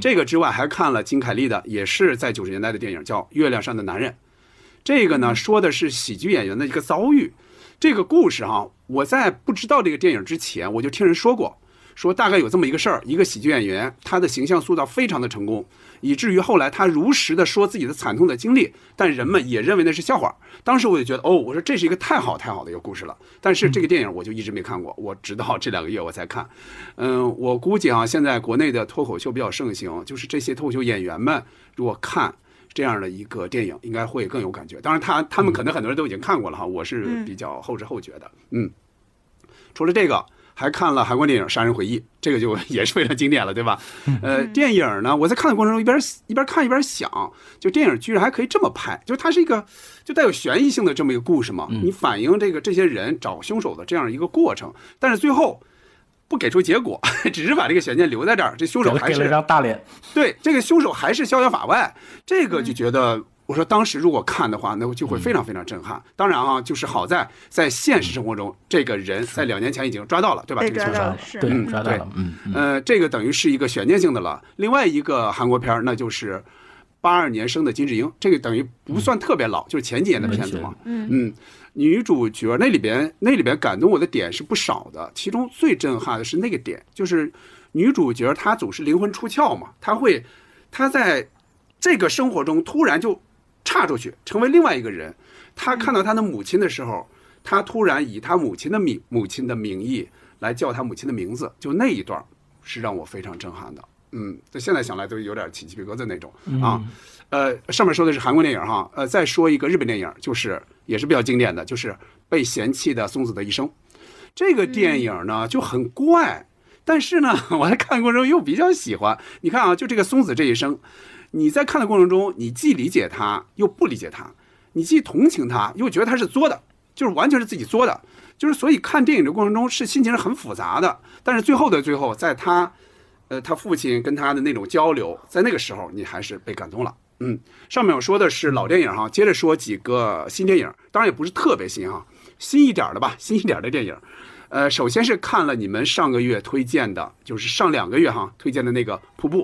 Speaker 2: 这个之外还看了金凯利的，也是在九十年代的电影，叫《月亮上的男人》。这个呢，说的是喜剧演员的一个遭遇。这个故事哈、我在不知道这个电影之前，我就听人说过，说大概有这么一个事儿：一个喜剧演员，他的形象塑造非常的成功，以至于后来他如实的说自己的惨痛的经历，但人们也认为那是笑话。当时我就觉得，哦，我说这是一个太好太好的一个故事了。但是这个电影我就一直没看过，我直到这两个月我才看。嗯，我估计啊，现在国内的脱口秀比较盛行，就是这些脱口秀演员们如果看。这样的一个电影应该会更有感觉。当然他，他们可能很多人都已经看过了哈，我是比较后知后觉的。嗯，除了这个，还看了韩国电影《杀人回忆》，这个就 也是非常经典了，对吧？呃，电影呢，我在看的过程中一边一边看一边想，就电影居然还可以这么拍，就它是一个就带有悬疑性的这么一个故事嘛，你反映这个这些人找凶手的这样一个过程，但是最后。不给出结果，只是把这个悬念留在这儿。这凶手还
Speaker 1: 给了一
Speaker 2: 是
Speaker 1: 张大脸，
Speaker 2: 对这个凶手还是逍遥法外，这个就觉得，我说当时如果看的话，那就会非常非常震撼。当然啊，就是好在在现实生活中，这个人在两年前已经抓到了，对吧？
Speaker 3: 被
Speaker 2: 这个凶手
Speaker 3: 抓到了，是。
Speaker 1: 对，
Speaker 3: 嗯
Speaker 2: 对
Speaker 1: 抓到了，嗯，嗯。
Speaker 2: 呃，这个等于是一个悬念性的了。另外一个韩国片儿，那就是八二年生的金智英，这个等于不算特别老，就是前几年的片子嘛。
Speaker 3: 嗯。
Speaker 2: 嗯，女主角那里边那里边感动我的点是不少的，其中最震撼的是那个点，就是女主角她总是灵魂出窍嘛，她会她在这个生活中突然就岔出去，成为另外一个人。他看到他的母亲的时候，他突然以他母亲的名母亲的名义来叫他母亲的名字，就那一段是让我非常震撼的。嗯，这现在想来都有点起鸡皮疙瘩那种啊。呃，上面说的是韩国电影哈，呃，再说一个日本电影，就是也是比较经典的，就是被嫌弃的松子的一生。这个电影呢就很怪，但是呢，我在看过之后又比较喜欢。你看啊，就这个松子这一生，你在看的过程中，你既理解他，又不理解他，你既同情他，又觉得他是作的，就是完全是自己作的，就是所以看电影的过程中是心情是很复杂的。但是最后的最后，在他，呃，他父亲跟他的那种交流，在那个时候，你还是被感动了。嗯，上面我说的是老电影哈，接着说几个新电影，当然也不是特别新哈，新一点的吧，新一点的电影。呃，首先是看了你们上个月推荐的，就是上两个月哈推荐的那个《瀑布》，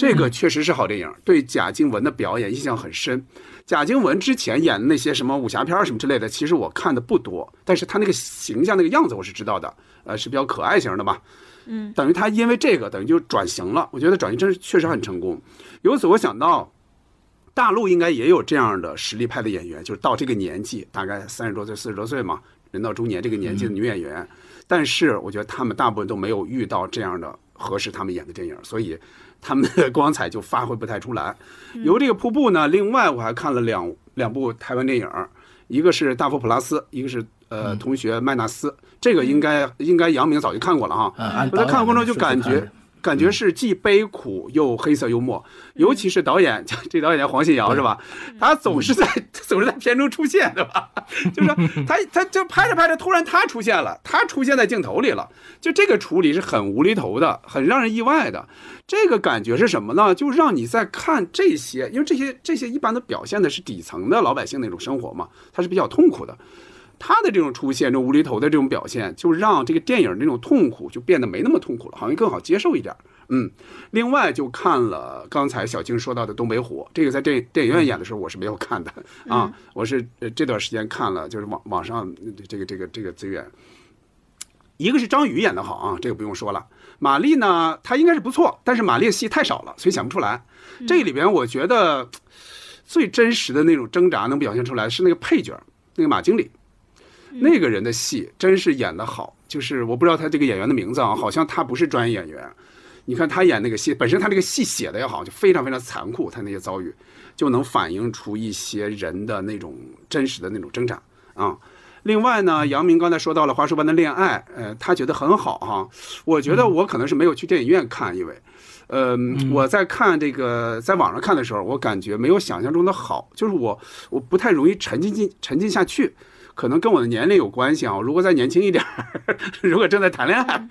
Speaker 2: 这个确实是好电影，对贾静雯的表演印象很深。贾静雯之前演的那些什么武侠片什么之类的，其实我看的不多，但是她那个形象那个样子我是知道的，呃，是比较可爱型的嘛。
Speaker 3: 嗯，
Speaker 2: 等于她因为这个等于就转型了，我觉得转型真是确实很成功。由此我想到。大陆应该也有这样的实力派的演员，就是到这个年纪，大概三十多岁、四十多岁嘛，人到中年这个年纪的女演员。但是我觉得他们大部分都没有遇到这样的合适他们演的电影，所以他们的光彩就发挥不太出来。由这个瀑布呢，另外我还看了两两部台湾电影，一个是《大佛普拉斯》，一个是呃同学麦纳斯。这个应该应该杨明早就看过了哈。我在看的过程中就感觉。感觉是既悲苦又黑色幽默，尤其是导演，这导演叫黄信尧是吧？他总是在 总是在片中出现，对吧？就是他他就拍着拍着，突然他出现了，他出现在镜头里了，就这个处理是很无厘头的，很让人意外的。这个感觉是什么呢？就让你在看这些，因为这些这些一般的表现的是底层的老百姓那种生活嘛，他是比较痛苦的。他的这种出现，这无厘头的这种表现，就让这个电影那种痛苦就变得没那么痛苦了，好像更好接受一点。嗯，另外就看了刚才小静说到的《东北虎》，这个在电电影院演的时候我是没有看的啊，我是这段时间看了，就是网网上这个这个这个资源。一个是张宇演的好啊，这个不用说了。马丽呢，她应该是不错，但是马丽戏太少了，所以想不出来。这里边我觉得最真实的那种挣扎能表现出来是那个配角，那个马经理。那个人的戏真是演得好，就是我不知道他这个演员的名字啊，好像他不是专业演员。你看他演那个戏，本身他这个戏写的也好，就非常非常残酷，他那些遭遇就能反映出一些人的那种真实的那种挣扎啊。另外呢，杨明刚才说到了《花束般的恋爱》，呃，他觉得很好哈。我觉得我可能是没有去电影院看，因为，呃，我在看这个在网上看的时候，我感觉没有想象中的好，就是我我不太容易沉浸进沉浸下去。可能跟我的年龄有关系啊！如果再年轻一点儿，如果正在谈恋爱，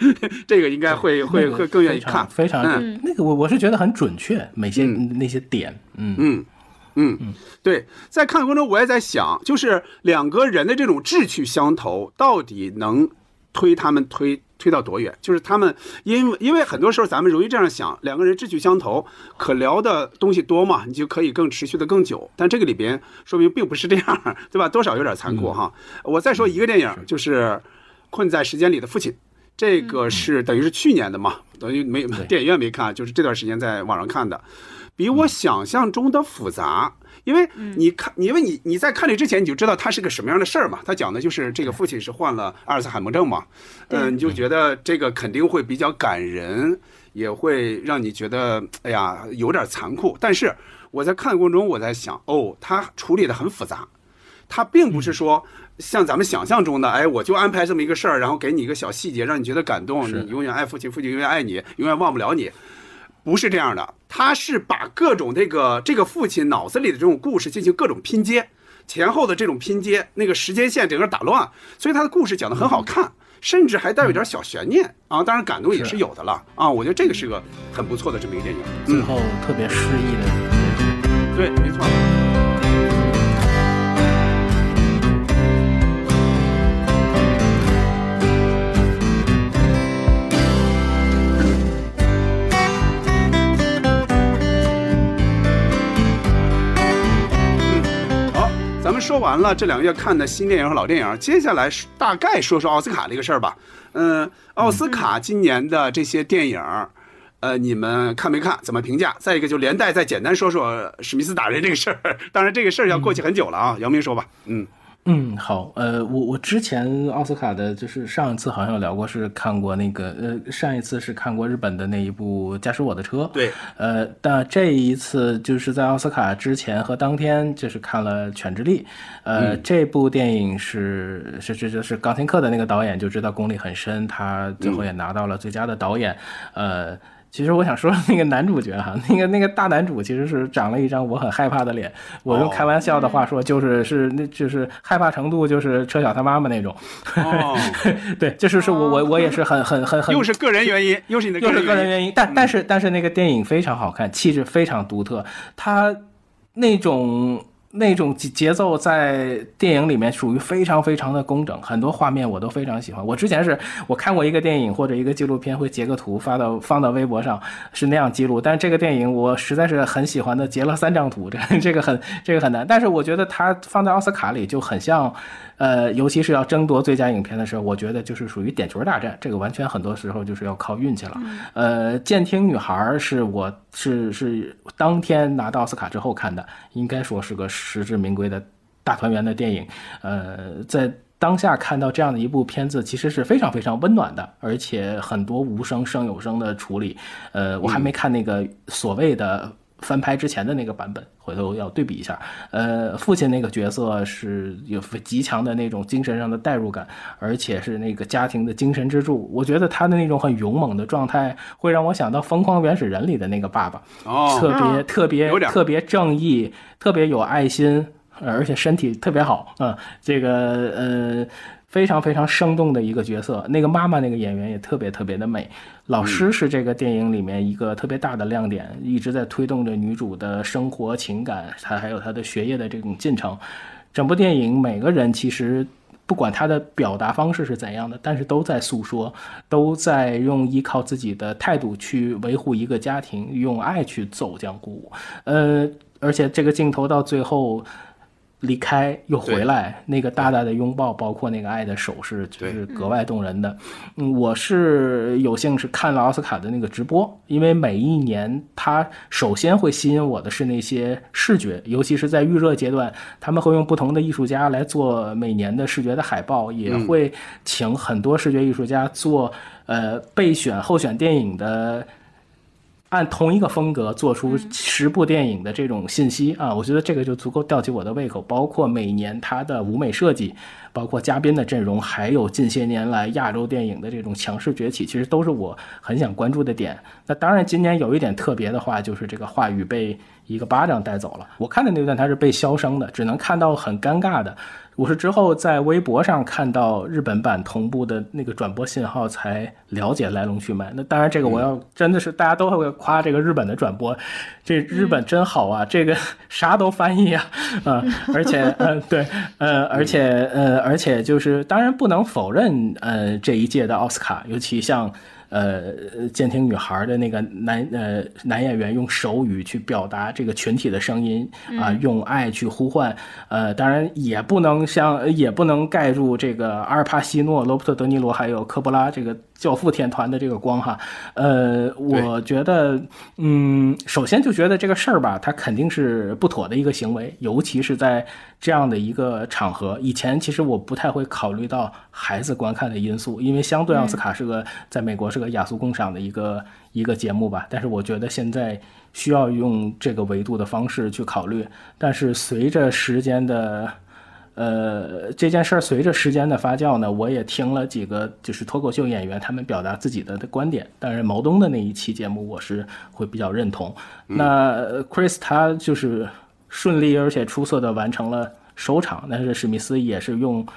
Speaker 2: 这个应该会会会更愿意看。
Speaker 1: 非常嗯那个，我我是觉得很准确，每些那些点，嗯
Speaker 2: 嗯嗯，对。在看的过程中，我也在想，就是两个人的这种志趣相投，到底能推他们推。推到多远？就是他们，因为因为很多时候咱们容易这样想，两个人志趣相投，可聊的东西多嘛，你就可以更持续的更久。但这个里边说明并不是这样，对吧？多少有点残酷哈。我再说一个电影，就是《困在时间里的父亲》，这个是等于是去年的嘛，等于没电影院没看，就是这段时间在网上看的，比我想象中的复杂。因为你看，因为你你在看这之前你就知道他是个什么样的事儿嘛。他讲的就是这个父亲是患了阿尔茨海默症嘛，嗯，你就觉得这个肯定会比较感人，也会让你觉得哎呀有点残酷。但是我在看的过程中，我在想，哦，他处理的很复杂，他并不是说像咱们想象中的，哎，我就安排这么一个事儿，然后给你一个小细节，让你觉得感动，你永远爱父亲，父亲永远爱你，永远忘不了你。不是这样的，他是把各种这个这个父亲脑子里的这种故事进行各种拼接，前后的这种拼接，那个时间线整个打乱，所以他的故事讲的很好看，甚至还带有点小悬念啊，当然感动也是。有的了啊，我觉得这个是个很不错的这么一个电影，
Speaker 1: 最后特别诗意的，
Speaker 2: 对，没错。咱们说完了这两个月看的新电影和老电影，接下来大概说说奥斯卡这个事儿吧。嗯，奥斯卡今年的这些电影，呃，你们看没看？怎么评价？再一个就连带再简单说说史密斯打人这个事儿。当然，这个事儿要过去很久了啊。姚明说吧，嗯。
Speaker 1: 嗯，好，呃，我我之前奥斯卡的，就是上一次好像有聊过，是看过那个，呃，上一次是看过日本的那一部《驾驶我的车》，
Speaker 2: 对，
Speaker 1: 呃，但这一次就是在奥斯卡之前和当天，就是看了《犬之力》，呃，这部电影是是是就是钢琴课的那个导演就知道功力很深，他最后也拿到了最佳的导演，呃。其实我想说那个男主角哈，那个那个大男主其实是长了一张我很害怕的脸。我用开玩笑的话说，就是是那就是害怕程度就是车晓他妈妈那种。
Speaker 2: 哦，
Speaker 1: 对，就是是我我我也是很很很很。
Speaker 2: 又是个人原因，又是你的
Speaker 1: 又是个人
Speaker 2: 原
Speaker 1: 因。但但是但是那个电影非常好看，气质非常独特，他那种。那种节节奏在电影里面属于非常非常的工整，很多画面我都非常喜欢。我之前是我看过一个电影或者一个纪录片，会截个图发到放到微博上，是那样记录。但是这个电影我实在是很喜欢的，截了三张图，这这个很这个很难。但是我觉得它放在奥斯卡里就很像。呃，尤其是要争夺最佳影片的时候，我觉得就是属于点球大战，这个完全很多时候就是要靠运气了。呃，监听女孩是我是是当天拿到奥斯卡之后看的，应该说是个实至名归的大团圆的电影。呃，在当下看到这样的一部片子，其实是非常非常温暖的，而且很多无声胜有声的处理。呃，我还没看那个所谓的。翻拍之前的那个版本，回头要对比一下。呃，父亲那个角色是有极强的那种精神上的代入感，而且是那个家庭的精神支柱。我觉得他的那种很勇猛的状态，会让我想到《疯狂原始人》里的那个爸爸，特别特别特别正义，特别有爱心，而且身体特别好。嗯，这个呃。非常非常生动的一个角色，那个妈妈那个演员也特别特别的美。老师是这个电影里面一个特别大的亮点，一直在推动着女主的生活情感，她还有她的学业的这种进程。整部电影每个人其实不管他的表达方式是怎样的，但是都在诉说，都在用依靠自己的态度去维护一个家庭，用爱去走江湖。呃，而且这个镜头到最后。离开又回来，那个大大的拥抱，包括那个爱的手势，就是格外动人的。嗯，我是有幸是看了奥斯卡的那个直播，因为每一年它首先会吸引我的是那些视觉，尤其是在预热阶段，他们会用不同的艺术家来做每年的视觉的海报，也会请很多视觉艺术家做呃备选候选电影的。按同一个风格做出十部电影的这种信息啊，我觉得这个就足够吊起我的胃口。包括每年它的舞美设计，包括嘉宾的阵容，还有近些年来亚洲电影的这种强势崛起，其实都是我很想关注的点。那当然，今年有一点特别的话，就是这个话语被一个巴掌带走了。我看的那段它是被消声的，只能看到很尴尬的。我是之后在微博上看到日本版同步的那个转播信号，才了解来龙去脉。那当然，这个我要真的是大家都会夸这个日本的转播，这日本真好啊，这个 啥都翻译啊，啊，而且，嗯，对，呃，而且，呃，而且就是当然不能否认，呃，这一届的奥斯卡，尤其像。呃，监听女孩的那个男呃男演员用手语去表达这个群体的声音啊，用爱去呼唤。呃，当然也不能像也不能盖住这个阿尔帕西诺、罗伯特·德尼罗还有科波拉这个。教父天团的这个光哈，呃，我觉得，嗯，首先就觉得这个事儿吧，它肯定是不妥的一个行为，尤其是在这样的一个场合。以前其实我不太会考虑到孩子观看的因素，因为相对奥斯卡是个在美国是个雅俗共赏的一个一个节目吧。但是我觉得现在需要用这个维度的方式去考虑。但是随着时间的。呃，这件事儿随着时间的发酵呢，我也听了几个就是脱口秀演员他们表达自己的的观点。但是毛东的那一期节目，我是会比较认同。那 Chris 他就是顺利而且出色的完成了首场，但是史密斯也是用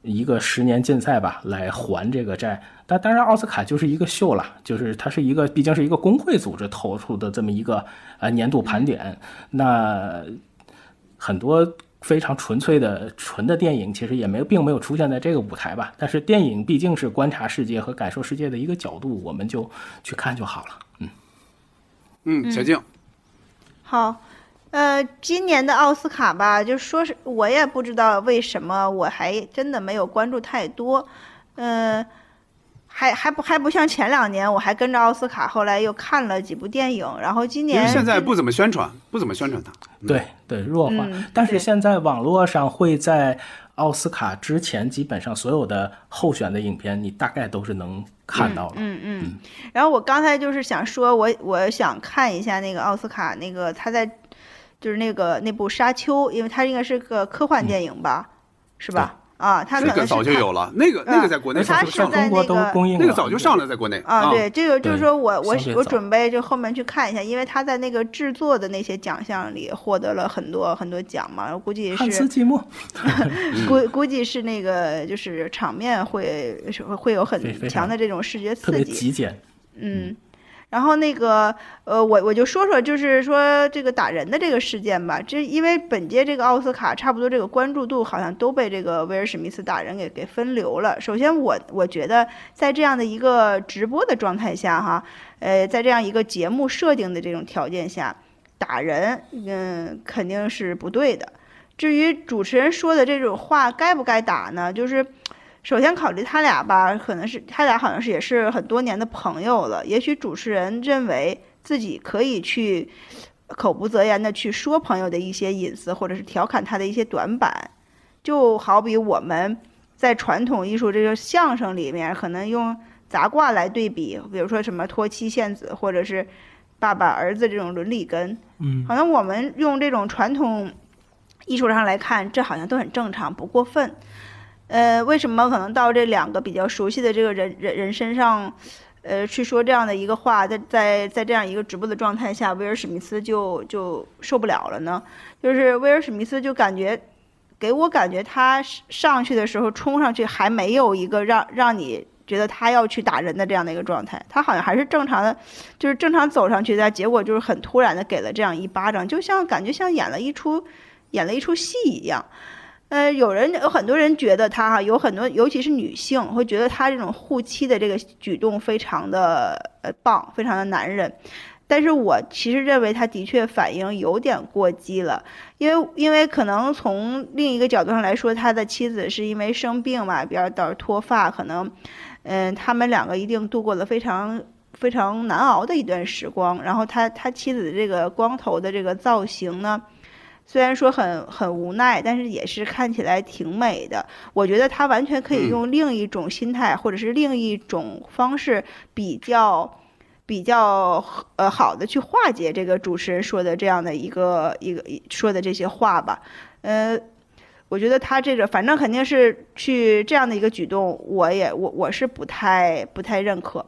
Speaker 1: 一个十年禁赛吧来还这个债。但当然，奥斯卡就是一个秀了，就是它是一个毕竟是一个工会组织投出的这么一个呃年度盘点。那很多。非常纯粹的纯的电影，其实也没并没有出现在这个舞台吧。但是电影毕竟是观察世界和感受世界的一个角度，我们就去看就好了。嗯
Speaker 2: 嗯，小静，
Speaker 3: 好，呃，今年的奥斯卡吧，就说是我也不知道为什么，我还真的没有关注太多。嗯、还还不还不像前两年，我还跟着奥斯卡，后来又看了几部电影，然后今年
Speaker 2: 因为现在不怎么宣传，不怎么宣传它。
Speaker 1: 对对，弱化。
Speaker 3: 嗯
Speaker 1: 但是现在网络上会在奥斯卡之前，基本上所有的候选的影片，你大概都是能看到了。
Speaker 3: 嗯嗯，然后我刚才就是想说，我我想看一下那个奥斯卡那个他在就是那个那部《沙丘》，因为它应该是个科幻电影吧，是吧？啊，他可
Speaker 2: 这个
Speaker 3: 能是它
Speaker 2: 早就有了，那个那个在国内是
Speaker 3: 在
Speaker 1: 中国都
Speaker 3: 那个
Speaker 1: 公映了，
Speaker 2: 那个早就上了，在国内
Speaker 3: 啊，对，这个就是说我我我准备就后面去看一下，因为他在那个制作的那些奖项里获得了很多很多奖嘛，我估计
Speaker 1: 汉斯
Speaker 3: 是
Speaker 1: 季默，
Speaker 3: 估估计是那个就是场面会是会会有很强的这种视觉
Speaker 1: 特别
Speaker 3: 刺激，
Speaker 1: 极简。
Speaker 3: 嗯，然后那个呃，我我就说说，就是说这个打人的这个事件吧。这因为本届这个奥斯卡差不多这个关注度好像都被这个威尔史密斯打人给给分流了。首先我我觉得在这样的一个直播的状态下哈，呃，在这样一个节目设定的这种条件下，打人嗯肯定是不对的。至于主持人说的这种话该不该打呢？就是首先考虑他俩吧，可能是他俩好像是也是很多年的朋友了。也许主持人认为自己可以去口不择言的去说朋友的一些隐私，或者是调侃他的一些短板。就好比我们在传统艺术这个相声里面，可能用杂卦来对比，比如说什么托妻献子，或者是爸爸儿子这种伦理根。
Speaker 1: 嗯，
Speaker 3: 好像我们用这种传统艺术上来看，这好像都很正常，不过分。呃，为什么可能到这两个比较熟悉的这个人人人身上，呃，去说这样的一个话，在在在这样一个直播的状态下，威尔史密斯就就受不了了呢？就是威尔史密斯就感觉，给我感觉他上去的时候冲上去还没有一个让让你觉得他要去打人的这样的一个状态，他好像还是正常的，就是正常走上去的，结果就是很突然的给了这样一巴掌，就像感觉像演了一出演了一出戏一样。呃，有人有很多人觉得他哈，有很多尤其是女性会觉得他这种护妻的这个举动非常的呃棒，非常的男人。但是我其实认为他的确反应有点过激了，因为因为可能从另一个角度上来说，他的妻子是因为生病嘛，比较导致脱发，可能，嗯，他们两个一定度过了非常非常难熬的一段时光。然后他他妻子的这个光头的这个造型呢，虽然说很很无奈，但是也是看起来挺美的。我觉得他完全可以
Speaker 2: 嗯
Speaker 3: 用另一种心态，或者是另一种方式，比较比较呃好的去化解这个主持人说的这样的一个一个一说的这些话吧。呃，我觉得他这个反正肯定是去这样的一个举动，我也我我是不太不太认可。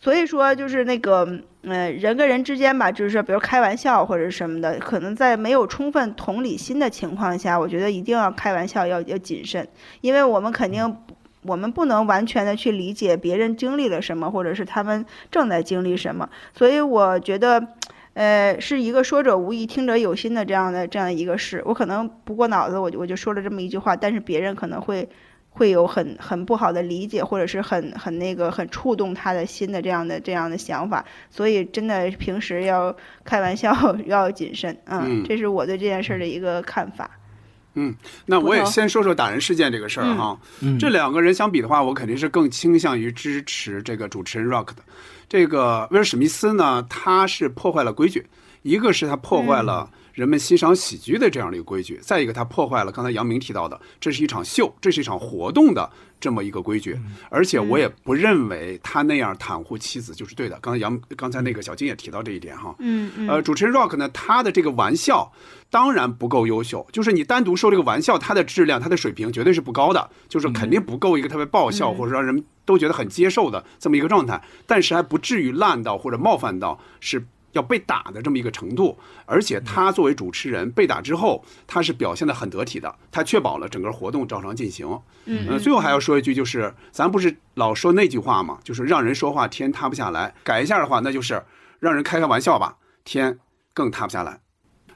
Speaker 3: 所以说，就是那个，呃，人跟人之间吧，就是说，比如开玩笑或者什么的，可能在没有充分同理心的情况下，我觉得一定要开玩笑，要要谨慎，因为我们肯定，我们不能完全的去理解别人经历了什么，或者是他们正在经历什么，所以我觉得，呃，是一个说者无意，听者有心的这样的这样的一个事。我可能不过脑子，我就我就说了这么一句话，但是别人可能会。会有很很不好的理解，或者是很很那个很触动他的心的这样的这样的想法，所以真的平时要开玩笑 要谨慎，嗯，
Speaker 2: 嗯
Speaker 3: 这是我对这件事儿的一个看法。
Speaker 2: 嗯那我也先说说打人事件这个事儿哈。
Speaker 1: 嗯
Speaker 2: 这两个人相比的话，我肯定是更倾向于支持这个主持人 Rock 的。这个威尔史密斯呢，他是破坏了规矩，一个是他破坏了人们欣赏喜剧的这样的一个规矩，再一个它破坏了刚才杨明提到的，这是一场秀，这是一场活动的这么一个规矩。而且我也不认为他那样袒护妻子就是对的。刚才杨刚才那个小金也提到这一点哈。
Speaker 3: 嗯嗯
Speaker 2: 呃，主持人 Rock 呢，他的这个玩笑当然不够优秀，就是你单独说这个玩笑，它的质量、它的水平绝对是不高的，就是肯定不够一个特别爆笑、或者让人都觉得很接受的这么一个状态，但是还不至于烂到或者冒犯到是。要被打的这么一个程度，而且他作为主持人被打之后，他是表现的很得体的，他确保了整个活动照常进行。
Speaker 3: 嗯
Speaker 2: 呃，最后还要说一句，就是咱不是老说那句话嘛，就是让人说话天塌不下来。改一下的话，那就是让人开开玩笑吧，天更塌不下来。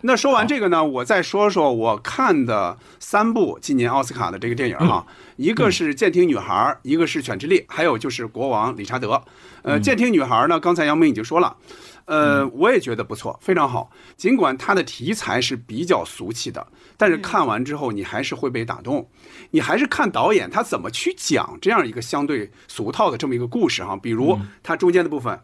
Speaker 2: 那说完这个呢，我再说说我看的三部今年奥斯卡的这个电影哈，一个是《监听女孩》，一个是《犬之力》，还有就是《国王理查德》。呃，《监听女孩》呢，刚才杨明已经说了，呃，我也觉得不错，非常好。尽管它的题材是比较俗气的，但是看完之后你还是会被打动，你还是看导演他怎么去讲这样一个相对俗套的这么一个故事哈。比如他中间的部分。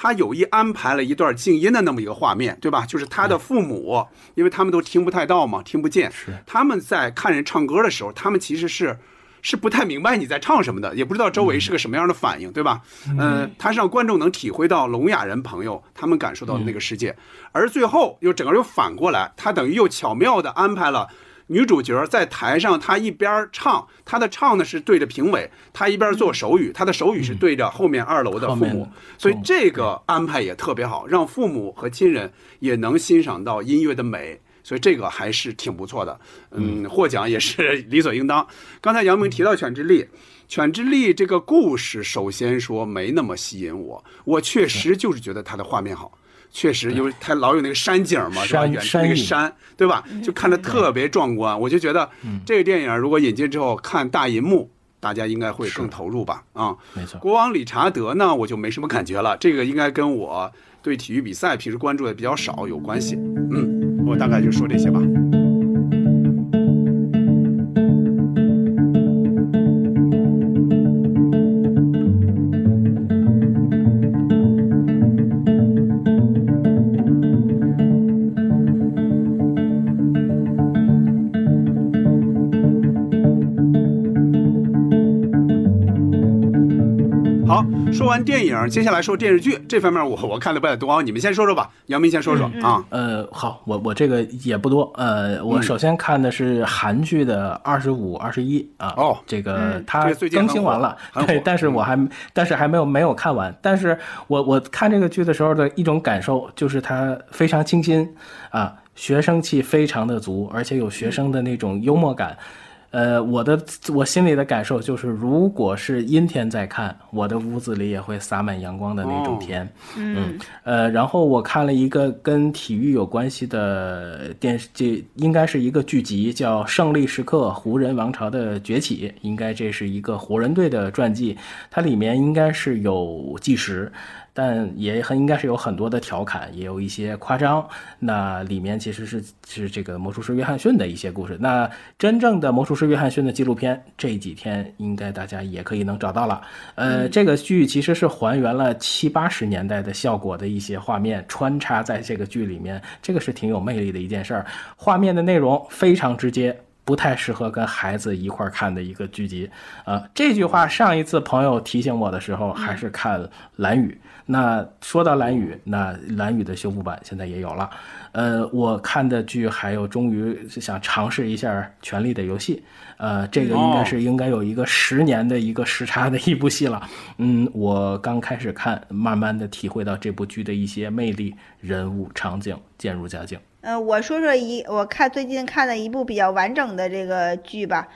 Speaker 2: 他有意安排了一段静音的那么一个画面，对吧？就是他的父母，因为他们都听不太到嘛，听不见。
Speaker 1: 是
Speaker 2: 他们在看人唱歌的时候，他们其实是是不太明白你在唱什么的，也不知道周围是个什么样的反应，对吧？嗯，他是让观众能体会到聋哑人朋友他们感受到的那个世界，而最后又整个又反过来，他等于又巧妙的安排了。女主角在台上，她一边唱，她的唱呢是对着评委，她一边做手语，她的手语是对着后面二楼的父母，所以这个安排也特别好，让父母和亲人也能欣赏到音乐的美，所以这个还是挺不错的。嗯，获奖也是 理所应当。刚才杨明提到《犬之力》，《犬之力》这个故事，首先说没那么吸引我，我确实就是觉得它的画面好。确实，因为它老有那个山景嘛，是吧？远处那个山，对吧？就看着特别壮观。我就觉得这个电影如果引进之后看大银幕，大家应该会更投入吧？啊，
Speaker 1: 没错。
Speaker 2: 国王理查德呢，我就没什么感觉了。这个应该跟我对体育比赛平时关注的比较少有关系。嗯，我大概就说这些吧。完电影，接下来说电视剧这方面，我我看的不太多，你们先说说吧。杨明先说说啊。
Speaker 1: 呃，好，我我这个也不多。呃，我首先看的是韩剧的二十五、二十一啊。
Speaker 2: 哦，
Speaker 1: 这个它更新完了，对，但是我还但是还没有没有看完。但是我我看这个剧的时候的一种感受就是它非常清新啊，学生气非常的足，而且有学生的那种幽默感。呃，我的我心里的感受就是，如果是阴天在看，我的屋子里也会洒满阳光的那种天。嗯，呃，然后我看了一个跟体育有关系的电视剧，应该是一个剧集，叫《胜利时刻：湖人王朝的崛起》，应该这是一个湖人队的传记，它里面应该是有计时。但也很应该是有很多的调侃，也有一些夸张。那里面其实是是这个魔术师约翰逊的一些故事。那真正的魔术师约翰逊的纪录片，这几天应该大家也可以能找到了。呃，这个剧其实是还原了七八十年代的效果的一些画面，穿插在这个剧里面，这个是挺有魅力的一件事儿。画面的内容非常直接。不太适合跟孩子一块儿看的一个剧集，啊，这句话上一次朋友提醒我的时候还是看《蓝雨》。那说到《蓝宇》，那《蓝宇》的修复版现在也有了。呃，我看的剧还有，终于想尝试一下《权力的游戏》。呃，这个应该是应该有一个十年的一个时差的一部戏了。嗯，我刚开始看，慢慢的体会到这部剧的一些魅力、人物、场景渐入佳境。
Speaker 3: 呃，我说说一，我看最近看的一部比较完整的这个剧吧，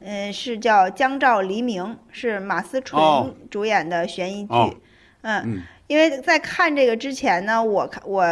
Speaker 3: 嗯，是叫《江照黎明》，是马思纯主演的悬疑剧，嗯。因为在看这个之前呢，我看我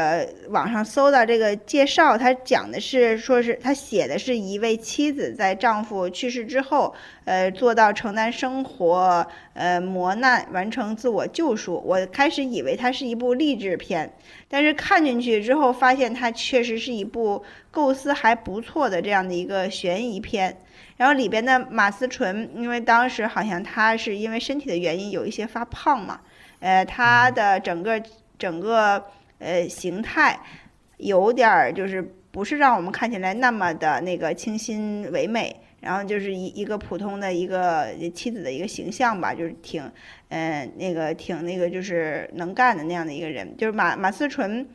Speaker 3: 网上搜到这个介绍，他讲的是说是他写的是一位妻子在丈夫去世之后，呃，做到承担生活呃磨难，完成自我救赎。我开始以为它是一部励志片，但是看进去之后发现它确实是一部构思还不错的这样的一个悬疑片。然后里边的马思纯，因为当时好像她是因为身体的原因有一些发胖嘛。呃，他的整个整个呃形态，有点儿就是不是让我们看起来那么的那个清新唯美，然后就是一一个普通的一个妻子的一个形象吧，就是挺，嗯，那个挺那个就是能干的那样的一个人，就是马马思纯，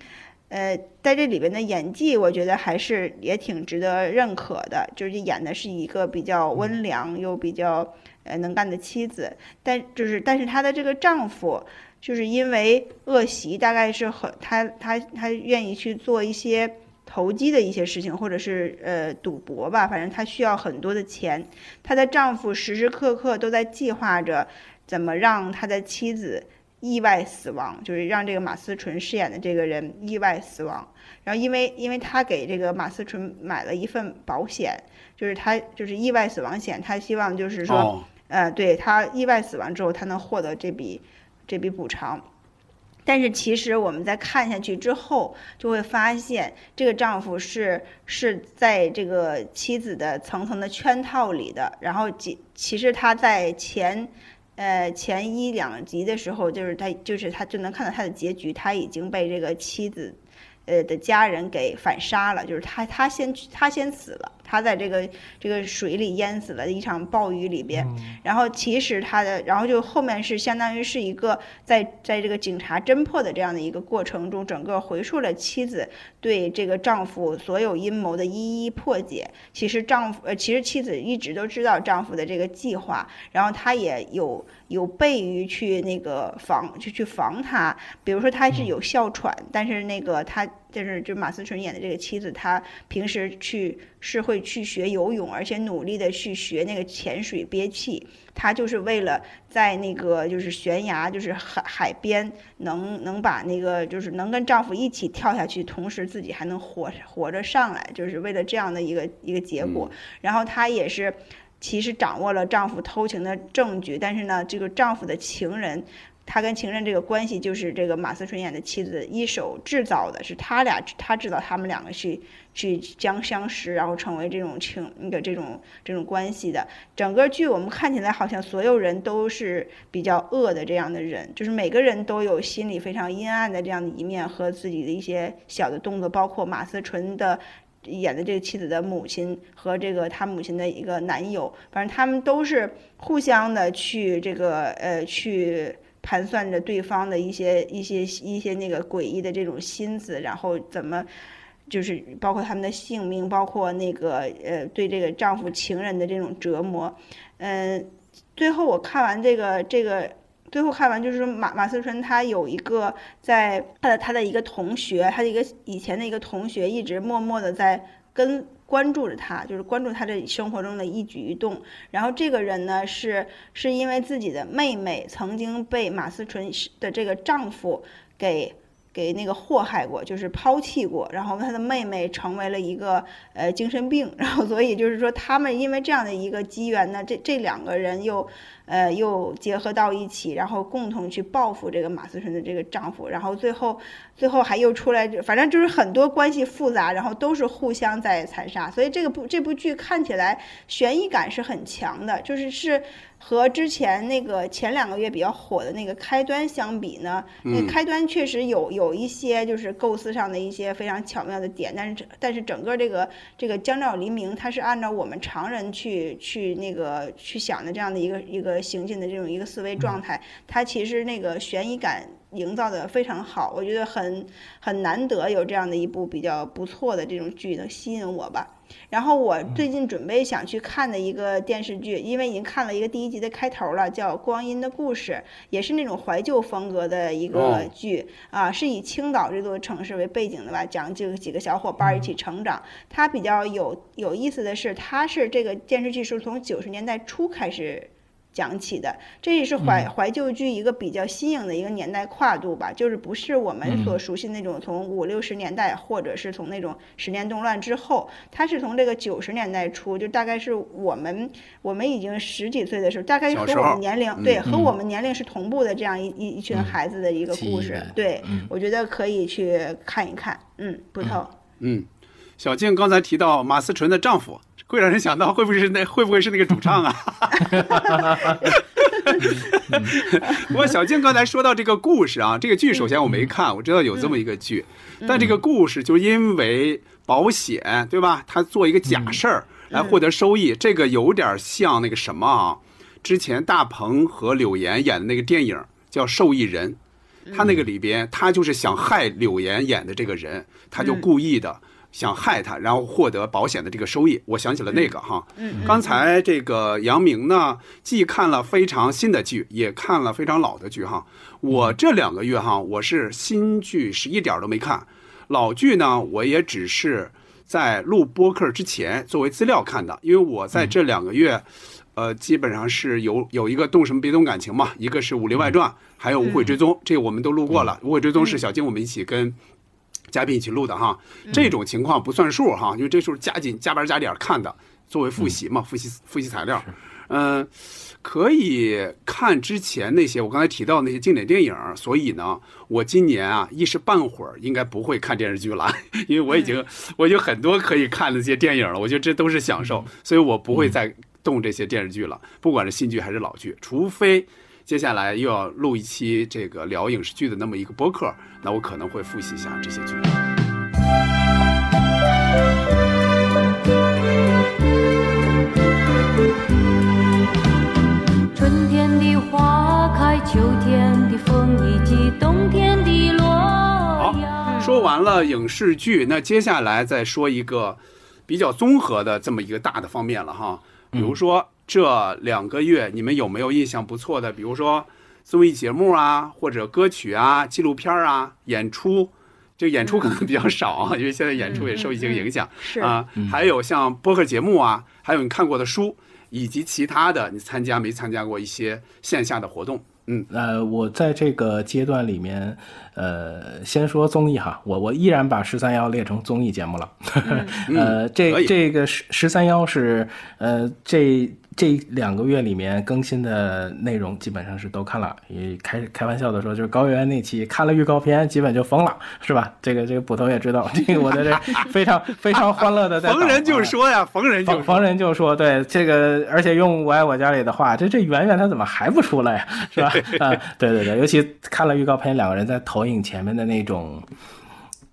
Speaker 3: 呃，在这里边的演技，我觉得还是也挺值得认可的，就是演的是一个比较温良又比较。呃，能干的妻子，但就是，但是她的这个丈夫，就是因为恶习，大概是很他他他愿意去做一些投机的一些事情，或者是呃赌博吧，反正他需要很多的钱。她的丈夫时时刻刻都在计划着怎么让他的妻子意外死亡，就是让这个马思纯饰演的这个人意外死亡。然后因为因为他给这个马思纯买了一份保险，就是他就是意外死亡险，他希望就是说，
Speaker 2: 哦，
Speaker 3: 呃，对他意外死亡之后，他能获得这笔这笔补偿。但是其实我们在看下去之后，就会发现这个丈夫是是在这个妻子的层层的圈套里的。然后其其实他在前，呃前一两集的时候，就是他就是他就能看到他的结局，他已经被这个妻子，呃的家人给反杀了，就是他他先他先死了，他在这个这个水里淹死了一场暴雨里边。然后其实他的，然后就后面是相当于是一个在在这个警察侦破的这样的一个过程中，整个回溯了妻子对这个丈夫所有阴谋的一一破解。其实丈夫呃，其实妻子一直都知道丈夫的这个计划，然后她也有有备于去那个防就去防他，比如说他是有哮喘，但是那个她就是就马思纯演的这个妻子，她平时去是会去学游泳，而且努力的去学那个潜水憋气。她就是为了在那个就是悬崖，就是海海边能能把那个就是能跟丈夫一起跳下去，同时自己还能活活着上来，就是为了这样的一个一个结果。然后她也是。其实掌握了丈夫偷情的证据，但是呢，这个丈夫的情人，他跟情人这个关系就是这个马思纯演的妻子一手制造的，是他俩他知道他们两个去去将相识，然后成为这种情那个这种这种关系的。整个剧我们看起来好像所有人都是比较恶的这样的人，就是每个人都有心里非常阴暗的这样的一面和自己的一些小的动作，包括马思纯的。演的这个妻子的母亲和这个他母亲的一个男友，反正他们都是互相的去这个呃去盘算着对方的一些一些一些那个诡异的这种心思，然后怎么就是包括他们的性命，包括那个呃对这个丈夫情人的这种折磨，嗯，最后我看完这个这个。最后看完就是说马马思纯她有一个在她的她的一个同学，她的一个以前的一个同学一直默默的在跟关注着他，就是关注他这生活中的一举一动。然后这个人呢是是因为自己的妹妹曾经被马思纯的这个丈夫给给那个祸害过，就是抛弃过，然后他的妹妹成为了一个呃精神病，然后所以就是说他们因为这样的一个机缘呢，这这两个人又。呃，又结合到一起，然后共同去报复这个马思纯的这个丈夫，然后最后，最后还又出来，反正就是很多关系复杂，然后都是互相在残杀，所以这个部这部剧看起来悬疑感是很强的，就是是和之前那个前两个月比较火的那个开端相比呢，那开端确实有有一些就是构思上的一些非常巧妙的点，但是但是整个这个这个江照黎明，他是按照我们常人去去那个去想的这样的一个一个。行进的这种一个思维状态，它其实那个悬疑感营造的非常好，我觉得很很难得有这样的一部比较不错的这种剧能吸引我吧。然后我最近准备想去看的一个电视剧，因为已经看了一个第一集的开头了，叫《光阴的故事》，也是那种怀旧风格的一个剧啊，是以青岛这座城市为背景的吧，讲这个几个小伙伴一起成长。它比较有有意思的是，它是这个电视剧是从九十年代初开始。讲起的，这也是怀怀旧剧一个比较新颖的一个年代跨度吧，就是不是我们所熟悉那种从五六十年代，或者是从那种十年动乱之后，它是从这个九十年代初，就大概是我们我们已经十几岁的时候，大概和我们年龄对和我们年龄是同步的这样一一一群孩子的一个故事，对我觉得可以去看一看，嗯，不透，
Speaker 2: 嗯，小静刚才提到马思纯的丈夫。会让人想到会不会是那会不会是那个主唱啊？不过小静刚才说到这个故事啊，这个剧首先我没看，我知道有这么一个剧，但这个故事就因为保险对吧？他做一个假事儿来获得收益，这个有点像那个什么啊？之前大鹏和柳岩演的那个电影叫《受益人》，他那个里边他就是想害柳岩演的这个人，他就故意的。想害他，然后获得保险的这个收益，我想起了那个哈。
Speaker 3: 嗯，
Speaker 2: 刚才这个杨明呢，既看了非常新的剧，也看了非常老的剧哈。我这两个月哈，我是新剧是一点都没看，老剧呢，我也只是在录播客之前作为资料看的，因为我在这两个月，呃，基本上是有有一个动什么别动感情嘛，一个是《武林外传》，还有《无悔追踪》，这个我们都录过了。无悔追踪》是小金我们一起跟嘉宾一起录的哈，这种情况不算数哈，因为这时候加紧加班加点看的，作为复习嘛，复习复习材料。嗯，可以看之前那些我刚才提到那些经典电影，所以呢，我今年啊一时半会儿应该不会看电视剧了，因为我已经我已经很多可以看的这些电影了，我觉得这都是享受，所以我不会再动这些电视剧了，不管是新剧还是老剧，除非接下来又要录一期这个聊影视剧的那么一个播客，那我可能会复习一下这些剧。
Speaker 4: 春天的花开，秋天的风以及冬天的落。好。
Speaker 2: 说完了影视剧，那接下来再说一个比较综合的这么一个大的方面了哈。比如说这两个月你们有没有印象不错的？比如说综艺节目啊，或者歌曲啊、纪录片啊、演出。就演出可能比较少啊，因为现在演出也受疫情影响。
Speaker 3: 是
Speaker 2: 啊，还有像播客节目啊，还有你看过的书，以及其他的你参加没参加过一些线下的活动。嗯，
Speaker 1: 呃，我在这个阶段里面，呃，先说综艺哈，我我依然把十三幺列成综艺节目了。呃，这这个十十三幺是呃这这两个月里面更新的内容基本上是都看了。也开开玩笑的说，就是高圆圆那期看了预告片，基本就疯了，是吧？这个这个捕头也知道，这个我在这非常非常欢乐的 在
Speaker 2: 逢人就
Speaker 1: 说。
Speaker 2: 呀，逢人就。
Speaker 1: 逢逢人就说，对这个，而且用我爱我家里的话，这这圆圆她怎么还不出来呀？是吧？啊，对对对，尤其看了预告片，两个人在投影前面的那种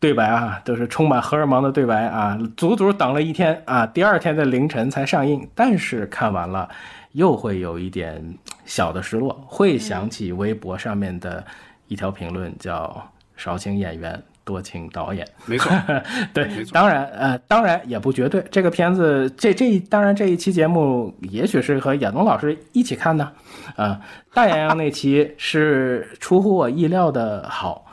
Speaker 1: 对白啊，都是充满荷尔蒙的对白啊，足足等了一天啊，第二天的凌晨才上映，但是看完了又会有一点小的失落，会想起微博上面的一条评论，叫“少请演员，多请导演”。
Speaker 2: 没错，
Speaker 1: 对
Speaker 2: 没，错
Speaker 1: 当然，呃，当然也不绝对。这个片子，这这一当然这一期节目，也许是和亚东老师一起看的，啊、大洋洋那期是出乎我意料的好，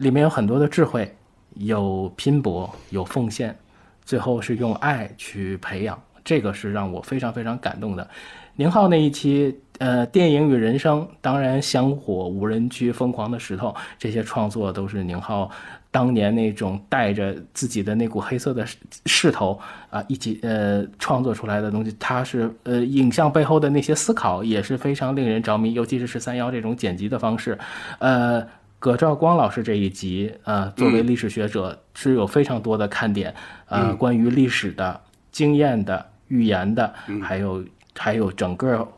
Speaker 1: 里面有很多的智慧，有拼搏，有奉献，最后是用爱去培养，这个是让我非常非常感动的。宁浩那一期，呃，电影与人生，当然香火、无人区、疯狂的石头这些创作都是宁浩当年那种带着自己的那股黑色的势头啊、一起呃创作出来的东西。他是呃影像背后的那些思考也是非常令人着迷，尤其是十三幺这种剪辑的方式，呃。葛兆光老师这一集，呃，作为历史学者是有非常多的看点，呃，关于历史的、经验的、预言的，还有还有整个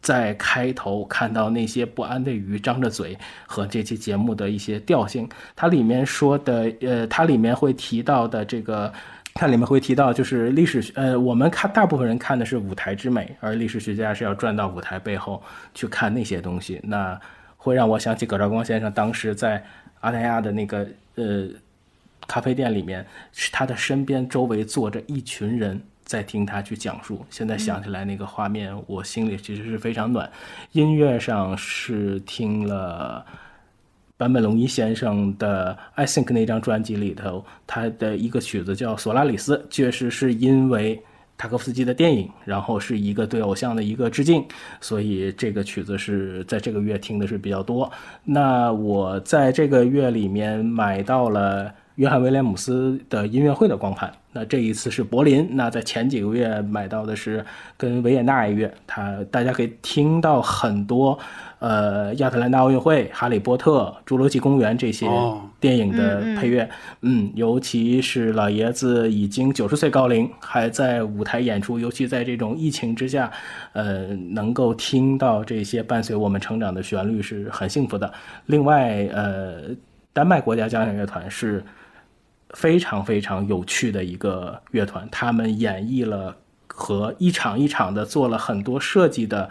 Speaker 1: 在开头看到那些不安的鱼张着嘴和这期节目的一些调性，它里面说的，呃，它里面会提到的这个。它里面会提到，就是历史学，呃，我们看大部分人看的是舞台之美，而历史学家是要转到舞台背后去看那些东西。那会让我想起葛兆光先生当时在阿那亚的那个呃咖啡店里面，他的身边周围坐着一群人在听他去讲述。现在想起来那个画面，我心里其实是非常暖。音乐上是听了坂本龙一先生的《I Think》那张专辑里头，他的一个曲子叫《索拉里斯》，确实是因为塔科夫斯基的电影，然后是一个对偶像的一个致敬，所以这个曲子是在这个月听的是比较多。那我在这个月里面买到了约翰威廉姆斯的音乐会的光盘，那这一次是柏林。那在前几个月买到的是跟维也纳音乐，它大家可以听到很多。呃，亚特兰大奥运会、哈利波特、侏罗纪公园这些
Speaker 2: 哦
Speaker 1: 电影的配乐，嗯尤其是老爷子已经九十岁高龄，还在舞台演出，尤其在这种疫情之下，呃，能够听到这些伴随我们成长的旋律是很幸福的。另外，呃，丹麦国家交响乐团是非常非常有趣的一个乐团，他们演绎了和一场一场的做了很多设计的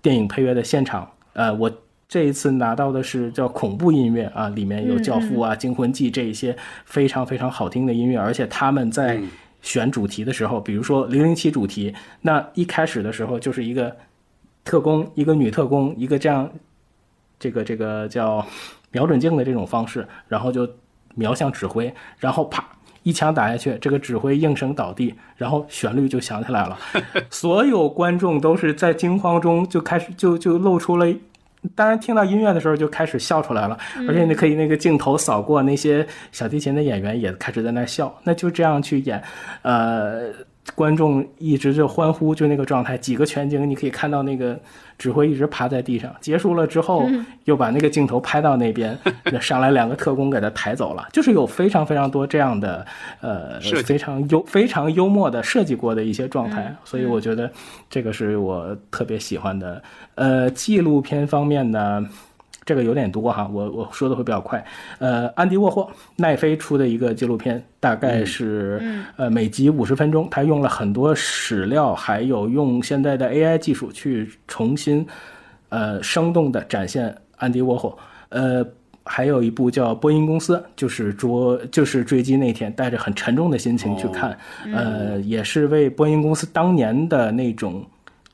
Speaker 1: 电影配乐的现场。呃，我这一次拿到的是叫恐怖音乐啊，里面有《教父》啊、惊魂记》这一些非常非常好听的音乐，而且他们在选主题的时候，比如说《零零七》主题，那一开始的时候就是一个特工，一个女特工，一个这样这个这个叫瞄准镜的这种方式，然后就瞄向指挥，然后啪一枪打下去，这个指挥应声倒地，然后旋律就响起来了，所有观众都是在惊慌中就开始就就露出了。当然，听到音乐的时候就开始笑出来了，而且你可以那个镜头扫过那些小提琴的演员也开始在那笑，那就这样去演，呃，观众一直就欢呼，就那个状态。几个全景你可以看到那个指挥一直趴在地上，结束了之后又把那个镜头拍到那边，上来两个特工给他抬走了，就是有非常非常多这样的呃非常幽非常幽默的设计过的一些状态，所以我觉得这个是我特别喜欢的。呃，纪录片方面呢，这个有点多哈，我我说的会比较快。呃，安迪沃霍奈飞出的一个纪录片，大概是、呃每集五十分钟，他用了很多史料，还有用现在的 AI 技术去重新呃生动的展现安迪沃霍。呃，还有一部叫《波音公司》，就是捉就是坠机那天，带着很沉重的心情去看，呃，也是为波音公司当年的那种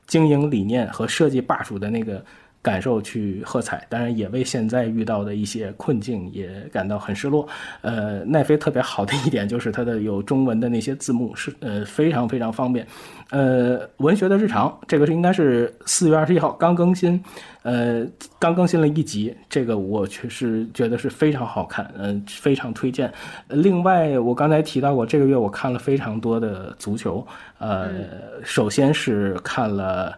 Speaker 1: 经营理念和设计霸主的那个感受去喝彩，当然也为现在遇到的一些困境也感到很失落。呃，奈飞特别好的一点就是它的有中文的那些字幕是呃非常非常方便。呃，文学的日常这个是应该是四月二十一号刚更新，呃，刚更新了一集，这个我确实觉得是非常好看，嗯、非常推荐。呃另外，我刚才提到过，这个月我看了非常多的足球，呃，首先是看了。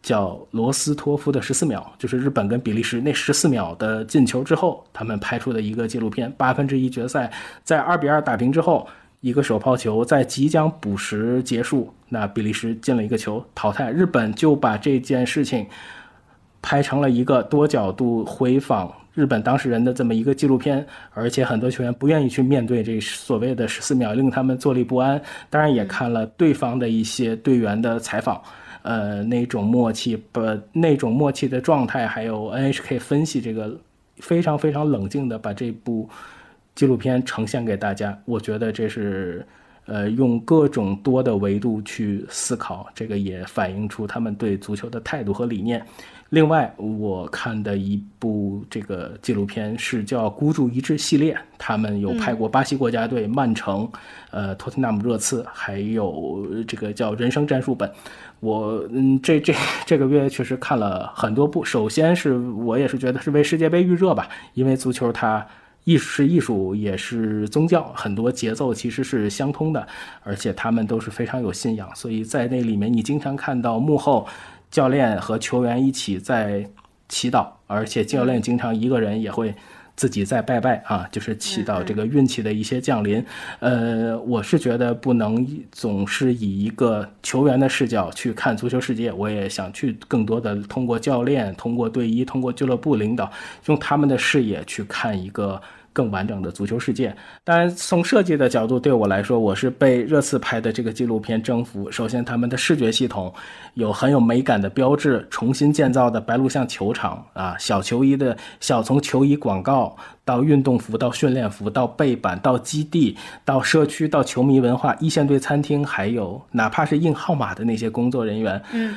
Speaker 1: 叫罗斯托夫的十四秒，就是日本跟比利时那十四秒的进球之后，他们拍出的一个纪录片。八分之一决赛在二比二打平之后，一个手抛球在即将补时结束，那比利时进了一个球淘汰，日本就把这件事情拍成了一个多角度回访日本当事人的这么一个纪录片，而且很多球员不愿意去面对这所谓的十四秒，令他们坐立不安。当然也看了对方的一些队员的采访。呃，那种默契，不，那种默契的状态，还有 NHK 分析这个非常非常冷静的把这部纪录片呈现给大家，我觉得这是呃用各种多的维度去思考，这个也反映出他们对足球的态度和理念。另外，我看的一部这个纪录片是叫《孤注一掷》系列，他们有拍过巴西国家队、曼城、呃托特纳姆热刺，还有这个叫《人生战术本》。我嗯，这这这个月确实看了很多部。首先是我也是觉得是为世界杯预热吧，因为足球它艺术是艺术，也是宗教，很多节奏其实是相通的，而且他们都是非常有信仰，所以在那里面你经常看到幕后教练和球员一起在祈祷，而且教练经常一个人也会。自己在拜拜啊，就是祈祷这个运气的一些降临。呃，我是觉得不能总是以一个球员的视角去看足球世界，我也想去更多的通过教练、通过队医、通过俱乐部领导，用他们的视野去看一个。更完整的足球世界。当然，从设计的角度，对我来说，我是被热刺拍的这个纪录片征服。首先，他们的视觉系统有很有美感的标志，重新建造的白鹿巷球场啊，小球衣的小从球衣广告到运动服，到训练服，到背板，到基地，到社区，到球迷文化，一线队餐厅，还有哪怕是印号码的那些工作人员，
Speaker 3: 嗯，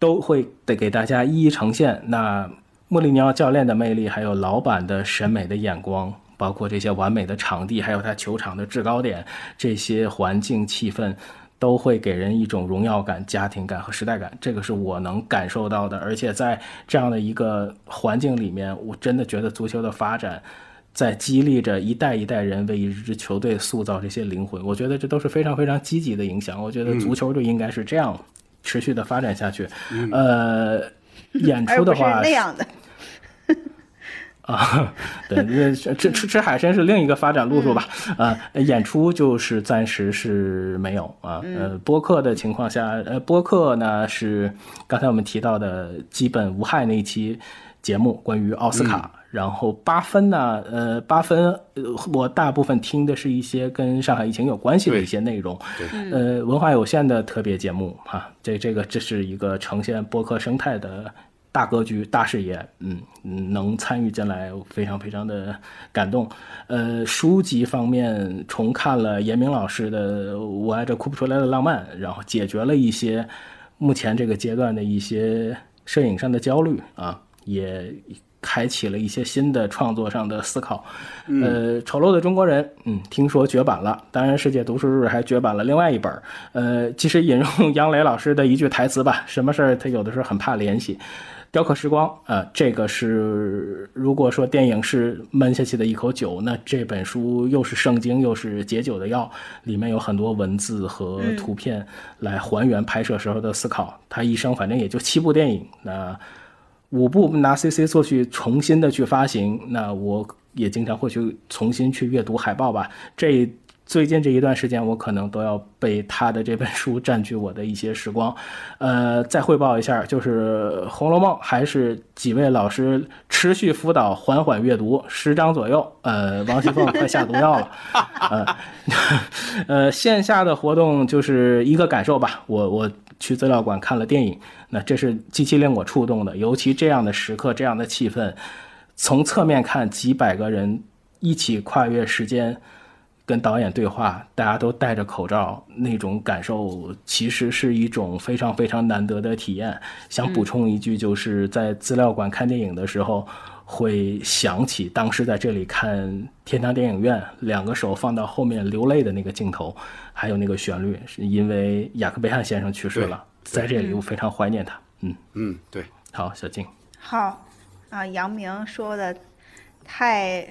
Speaker 1: 都会得给大家一一呈现。那莫里尼奥教练的魅力，还有老板的审美的眼光。包括这些完美的场地，还有他球场的制高点，这些环境气氛都会给人一种荣耀感、家庭感和时代感。这个是我能感受到的。而且在这样的一个环境里面，我真的觉得足球的发展在激励着一代一代人为一支球队塑造这些灵魂。我觉得这都是非常非常积极的影响。我觉得足球就应该是这样持续的发展下去。呃，演出的话
Speaker 3: 而不是那样的。
Speaker 1: 啊，对，因为吃吃吃海参是另一个发展路数吧。啊，演出就是暂时是没有啊。呃，播客的情况下，呃，播客呢是刚才我们提到的基本无害那一期节目，关于奥斯卡。然后八分呢，呃，八分，呃，我大部分听的是一些跟上海疫情有关系的一些内容。呃，文化有限的特别节目哈，这这个这是一个呈现播客生态的。大格局、大视野，嗯，能参与进来，非常非常的感动。呃，书籍方面重看了严明老师的《我爱这哭不出来的浪漫》，然后解决了一些目前这个阶段的一些摄影上的焦虑啊，也开启了一些新的创作上的思考。呃，丑陋的中国人，嗯，听说绝版了，当然世界读书日还绝版了另外一本。呃，其实引用杨磊老师的一句台词吧，什么事儿他有的时候很怕联系。雕刻时光，呃，这个是如果说电影是闷下去的一口酒，那这本书又是圣经又是解酒的药，里面有很多文字和图片来还原拍摄时候的思考。他一生反正也就七部电影，那五部拿 CC 做去重新的去发行，那我也经常会去重新去阅读海报吧。这。最近这一段时间，我可能都要被他的这本书占据我的一些时光。呃，再汇报一下，就是《红楼梦》还是几位老师持续辅导，缓缓阅读十章左右。呃，王熙凤快下毒药了。呃，呃，线下的活动就是一个感受吧。我我去资料馆看了电影，那这是极其令我触动的，尤其这样的时刻，这样的气氛，从侧面看，几百个人一起跨越时间。跟导演对话，大家都戴着口罩，那种感受其实是一种非常非常难得的体验。想补充一句，就是在资料馆看电影的时候，会想起当时在这里看天堂电影院，两个手放到后面流泪的那个镜头，还有那个旋律，是因为雅克贝汉先生去世了，在这里我非常怀念他。嗯
Speaker 2: 嗯，对，
Speaker 1: 好，小静，
Speaker 3: 好啊，杨明说的太。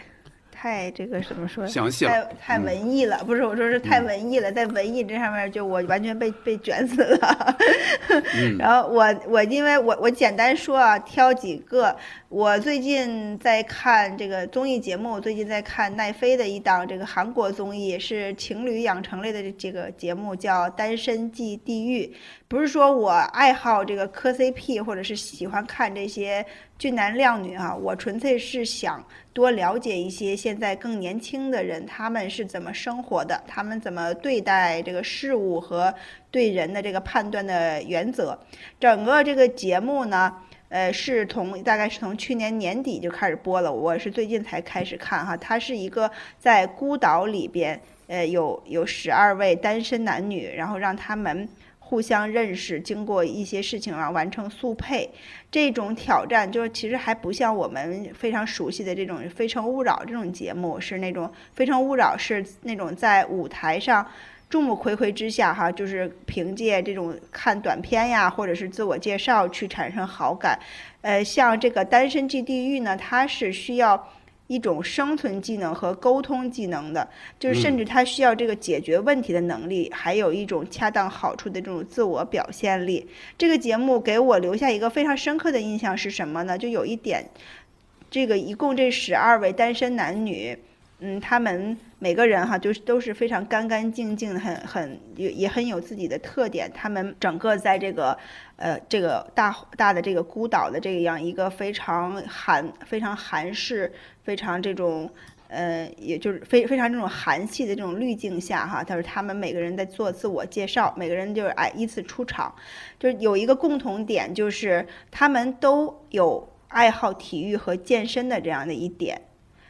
Speaker 3: 太这个怎么说？
Speaker 2: 详细
Speaker 3: 太太文艺了，不是我说是太文艺了，在文艺这上面就我完全被被卷死了。然后我我因为我我简单说啊，挑几个。我最近在看这个综艺节目，最近在看奈飞的一档这个韩国综艺，是情侣养成类的这个节目，叫《单身即地狱》。不是说我爱好这个磕 CP，或者是喜欢看这些俊男靓女啊，我纯粹是想多了解一些现在更年轻的人，他们是怎么生活的，他们怎么对待这个事物和对人的这个判断的原则。整个这个节目呢。呃，是从大概是从去年年底就开始播了，我是最近才开始看哈。它是一个在孤岛里边，呃，有有十二位单身男女，然后让他们互相认识，经过一些事情啊，完成速配。这种挑战就是其实还不像我们非常熟悉的这种《非诚勿扰》这种节目，是那种《非诚勿扰》是那种在舞台上。众目睽睽之下，哈，就是凭借这种看短片呀，或者是自我介绍去产生好感。呃，像这个《单身即地狱》呢，它是需要一种生存技能和沟通技能的，就是甚至它需要这个解决问题的能力，还有一种恰当好处的这种自我表现力。这个节目给我留下一个非常深刻的印象是什么呢？就有一点，这个一共这十二位单身男女。嗯，他们每个人哈，就是都是非常干干净净，很很也也很有自己的特点。他们整个在这个呃这个大大的这个孤岛的这样一个非常韩非常韩式非常这种呃也就是非非常这种韩系的这种滤镜下哈，他说他们每个人在做自我介绍，每个人就是哎依次出场，就是有一个共同点，就是他们都有爱好体育和健身的这样的一点。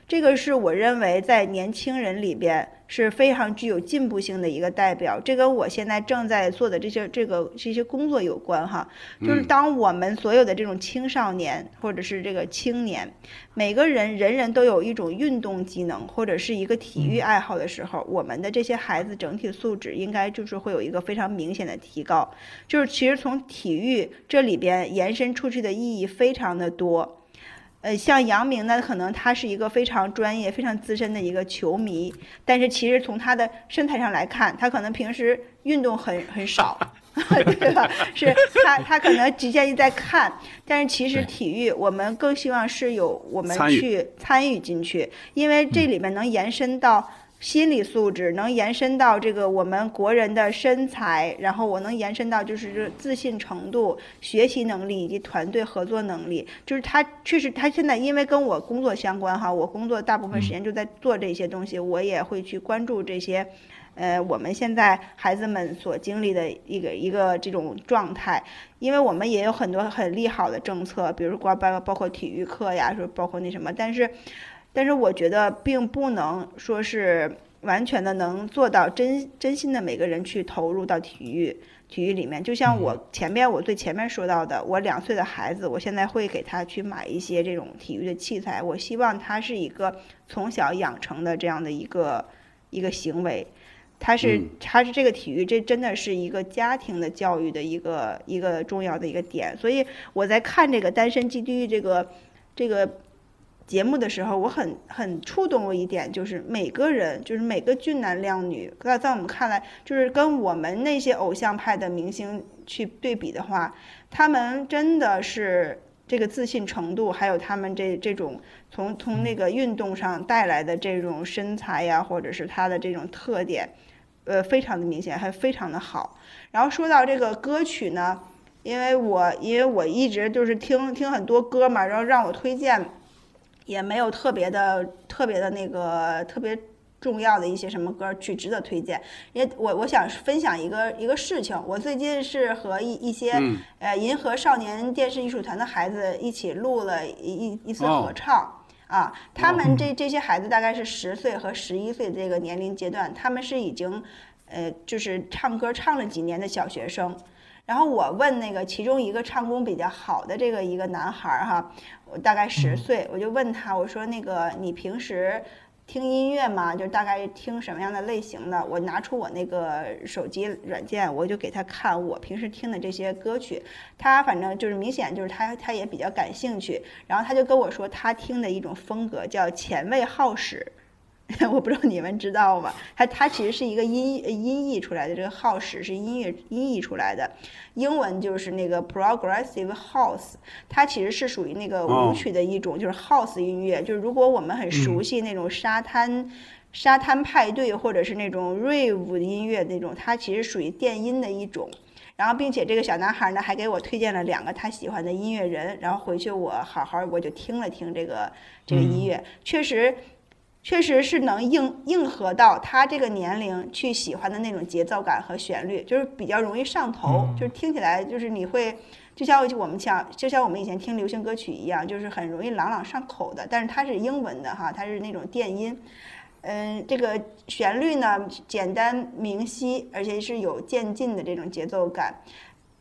Speaker 3: 这个是我认为在年轻人里边是非常具有进步性的一个代表，这跟我现在正在做的这些这个这些工作有关哈。就是当我们所有的这种青少年或者是这个青年，每个人人人都有一种运动技能或者是一个体育爱好的时候，我们的这些孩子整体素质应该就是会有一个非常明显的提高。就是其实从体育这里边延伸出去的意义非常的多。呃，像杨明呢，可能他是一个非常专业、非常资深的一个球迷，但是其实从他的身材上来看，他可能平时运动很很少，对吧？是他他可能局限于在看，但是其实体育我们更希望是有我们去参与进去，因为这里面能延伸到。心理素质能延伸到这个我们国人的身材，然后我能延伸到就是自信程度、学习能力以及团队合作能力。就是他确实，他现在因为跟我工作相关哈，我工作大部分时间就在做这些东西，我也会去关注这些，呃，我们现在孩子们所经历的一个一个这种状态。因为我们也有很多很利好的政策，比如包包包括体育课呀，说包括那什么，但是。但是我觉得并不能说是，完全的能做到真真心的每个人去投入到体育体育里面。就像我前面我最前面说到的，我两岁的孩子，我现在会给他去买一些这种体育的器材，我希望他是一个从小养成的这样的一个一个行为。他是
Speaker 2: 嗯
Speaker 3: 他是这个体育，这真的是一个家庭的教育的一个一个重要的一个点。所以我在看这个《单身即地狱》这个这个节目的时候，我很很触动我一点，就是每个人，就是每个俊男靓女，在在我们看来，就是跟我们那些偶像派的明星去对比的话，他们真的是这个自信程度，还有他们这这种从从那个运动上带来的这种身材呀，或者是他的这种特点，呃，非常的明显，还非常的好。然后说到这个歌曲呢，因为我因为我一直就是听听很多歌嘛，然后让我推荐，也没有特别的特别的那个特别重要的一些什么歌去值得推荐。因为我我想分享一个一个事情，我最近是和一一些、
Speaker 2: 嗯
Speaker 3: 呃银河少年电视艺术团的孩子一起录了一一一次
Speaker 2: 哦
Speaker 3: 合唱。啊，他们这这些孩子大概是十岁和十一岁这个年龄阶段，他们是已经，呃，就是唱歌唱了几年的小学生。然后我问那个其中一个唱功比较好的这个一个男孩儿哈，我大概十岁，我就问他，我说那个你平时听音乐吗？就大概听什么样的类型的？我拿出我那个手机软件，我就给他看我平时听的这些歌曲。他反正就是明显就是他他也比较感兴趣，然后他就跟我说他听的一种风格叫前卫好使。我不知道你们知道吗？它它其实是一个音音译出来的，这个 house 是音乐音译出来的，英文就是那个 progressive house，它其实是属于那个
Speaker 2: 哦
Speaker 3: 舞曲的一种，就是 house 音乐。就是如果我们很熟悉那种沙滩、沙滩派对或者是那种 rave 音乐那种，它其实属于电音的一种。然后，并且这个小男孩呢还给我推荐了两个他喜欢的音乐人，然后回去我好好我就听了听这个这个音乐，确实。确实是能应应和到他这个年龄去喜欢的那种节奏感和旋律，就是比较容易上头，就是听起来就是你会，就像我们像就像我们以前听流行歌曲一样，就是很容易朗朗上口的。但是它是英文的哈，它是那种电音，嗯，这个旋律呢简单明晰，而且是有渐进的这种节奏感。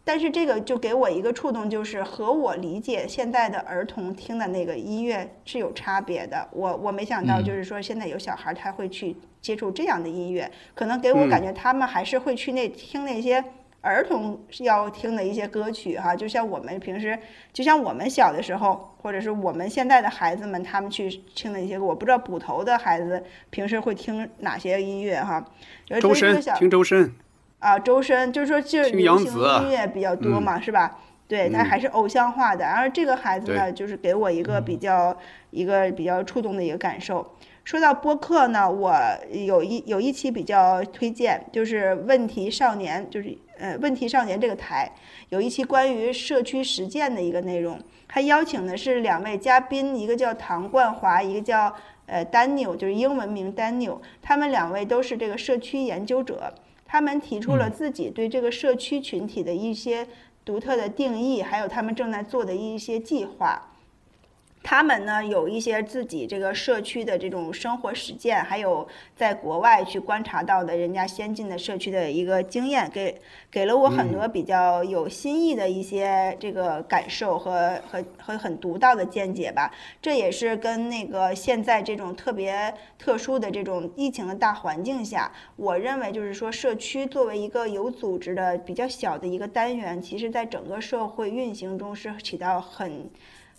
Speaker 3: 但是这个就给我一个触动，就是和我理解现在的儿童听的那个音乐是有差别的。我我没想到，就是说现在有小孩儿他会去接触这样的音乐，可能给我感觉他们还是会去那听那些儿童要听的一些歌曲哈，就像我们平时，就像我们小的时候，或者是我们现在的孩子们他们去听的一些歌，我不知道捕头的孩子平时会听哪些音乐哈。有
Speaker 2: 周深听周深，
Speaker 3: 啊，周深就是说就是流行音乐比较多嘛，是吧？对，他
Speaker 2: 嗯
Speaker 3: 还是偶像化的。然后这个孩子呢，就是给我一个比较一个比较触动的一个感受。说到播客呢，我有一有一期比较推荐，就是问题少年，就是呃问题少年这个台有一期关于社区实践的一个内容，他邀请的是两位嘉宾，一个叫唐冠华，一个叫呃 Daniel，就是英文名 Daniel，他们两位都是这个社区研究者。他们提出了自己对这个社区群体的一些独特的定义，还有他们正在做的一些计划。他们呢有一些自己这个社区的这种生活实践，还有在国外去观察到的人家先进的社区的一个经验，给给了我很多比较有新意的一些这个感受和和和很独到的见解吧。这也是跟那个现在这种特别特殊的这种疫情的大环境下，我认为就是说社区作为一个有组织的比较小的一个单元，其实在整个社会运行中是起到很。